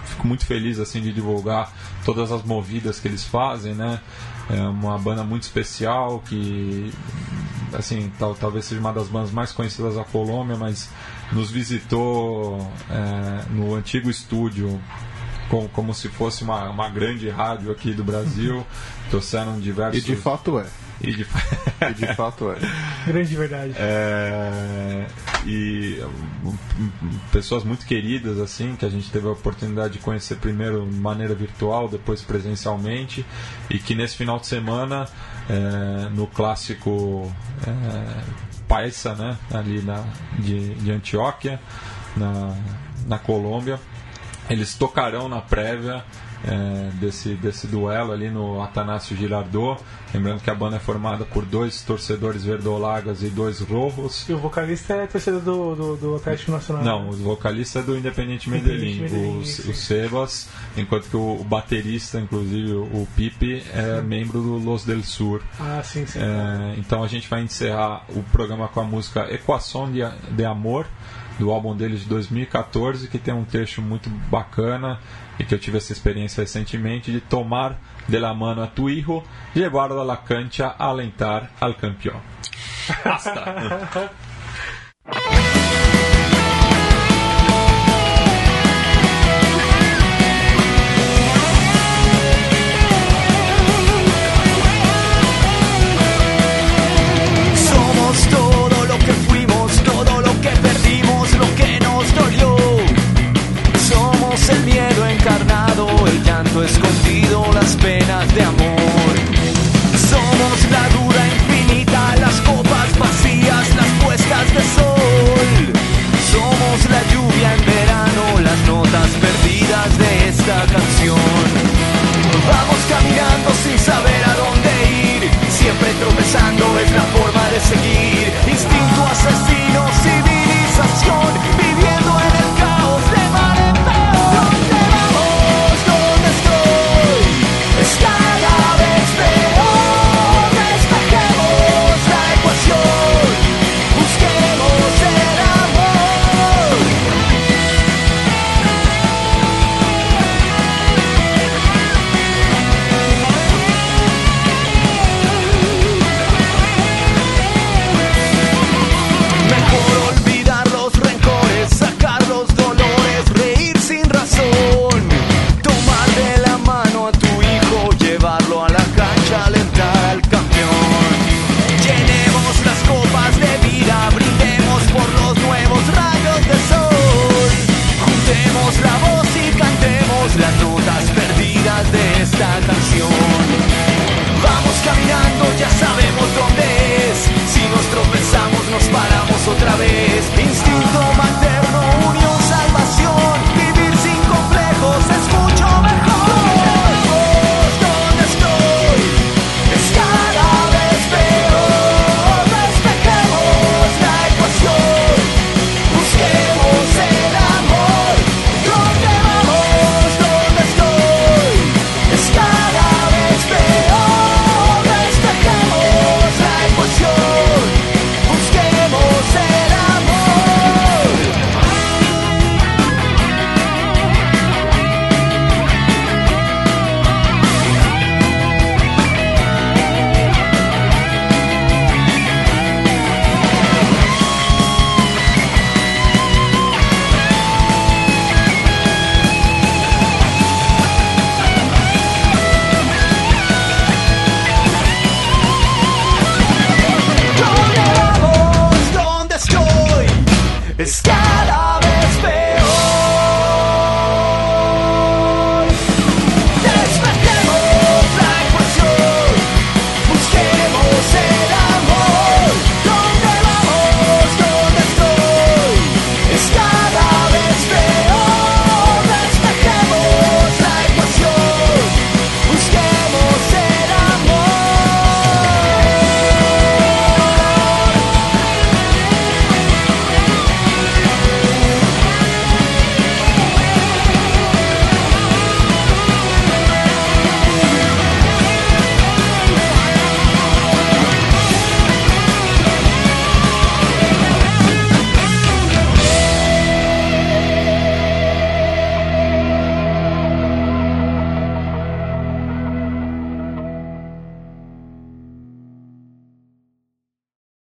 fico muito feliz assim de divulgar todas as movidas que eles fazem, né? É uma banda muito especial que assim tal, talvez seja uma das bandas mais conhecidas da Colômbia, mas nos visitou é, no antigo estúdio como, como se fosse uma, uma grande rádio aqui do Brasil. Trouxeram diversos. E de fato é. E de, fa- E de fato é. Grande verdade. é, e um, um, pessoas muito queridas assim que a gente teve a oportunidade de conhecer primeiro de maneira virtual depois presencialmente e que nesse final de semana é, no clássico é, Paisa né? Ali na de, de Antioquia na, na Colômbia. Eles tocarão na prévia é, desse, desse duelo ali no Atanásio Girardot. Lembrando que a banda é formada por dois torcedores verdolagas e dois rojos. E o vocalista é torcedor do, do, do Atlético Nacional. Não, o vocalista é do Independente Medellín, Medellín, o, sim. o Sebas, enquanto que o, baterista, inclusive o, Pipe, é membro do Los del Sur. Ah, sim, sim. É, então a gente vai encerrar o programa com a música Equação de, de Amor, do álbum deles de 2014, que tem um trecho muito bacana e que eu tive essa experiência recentemente de tomar de la mano a tu hijo, llevarlo a la cancha a alentar al campeão. Basta! somos la duda infinita, las copas vacías, las puestas de sol. Somos la lluvia en verano, las notas perdidas de esta canción. Vamos caminando sin saber a dónde ir, siempre tropezando es la forma de seguir.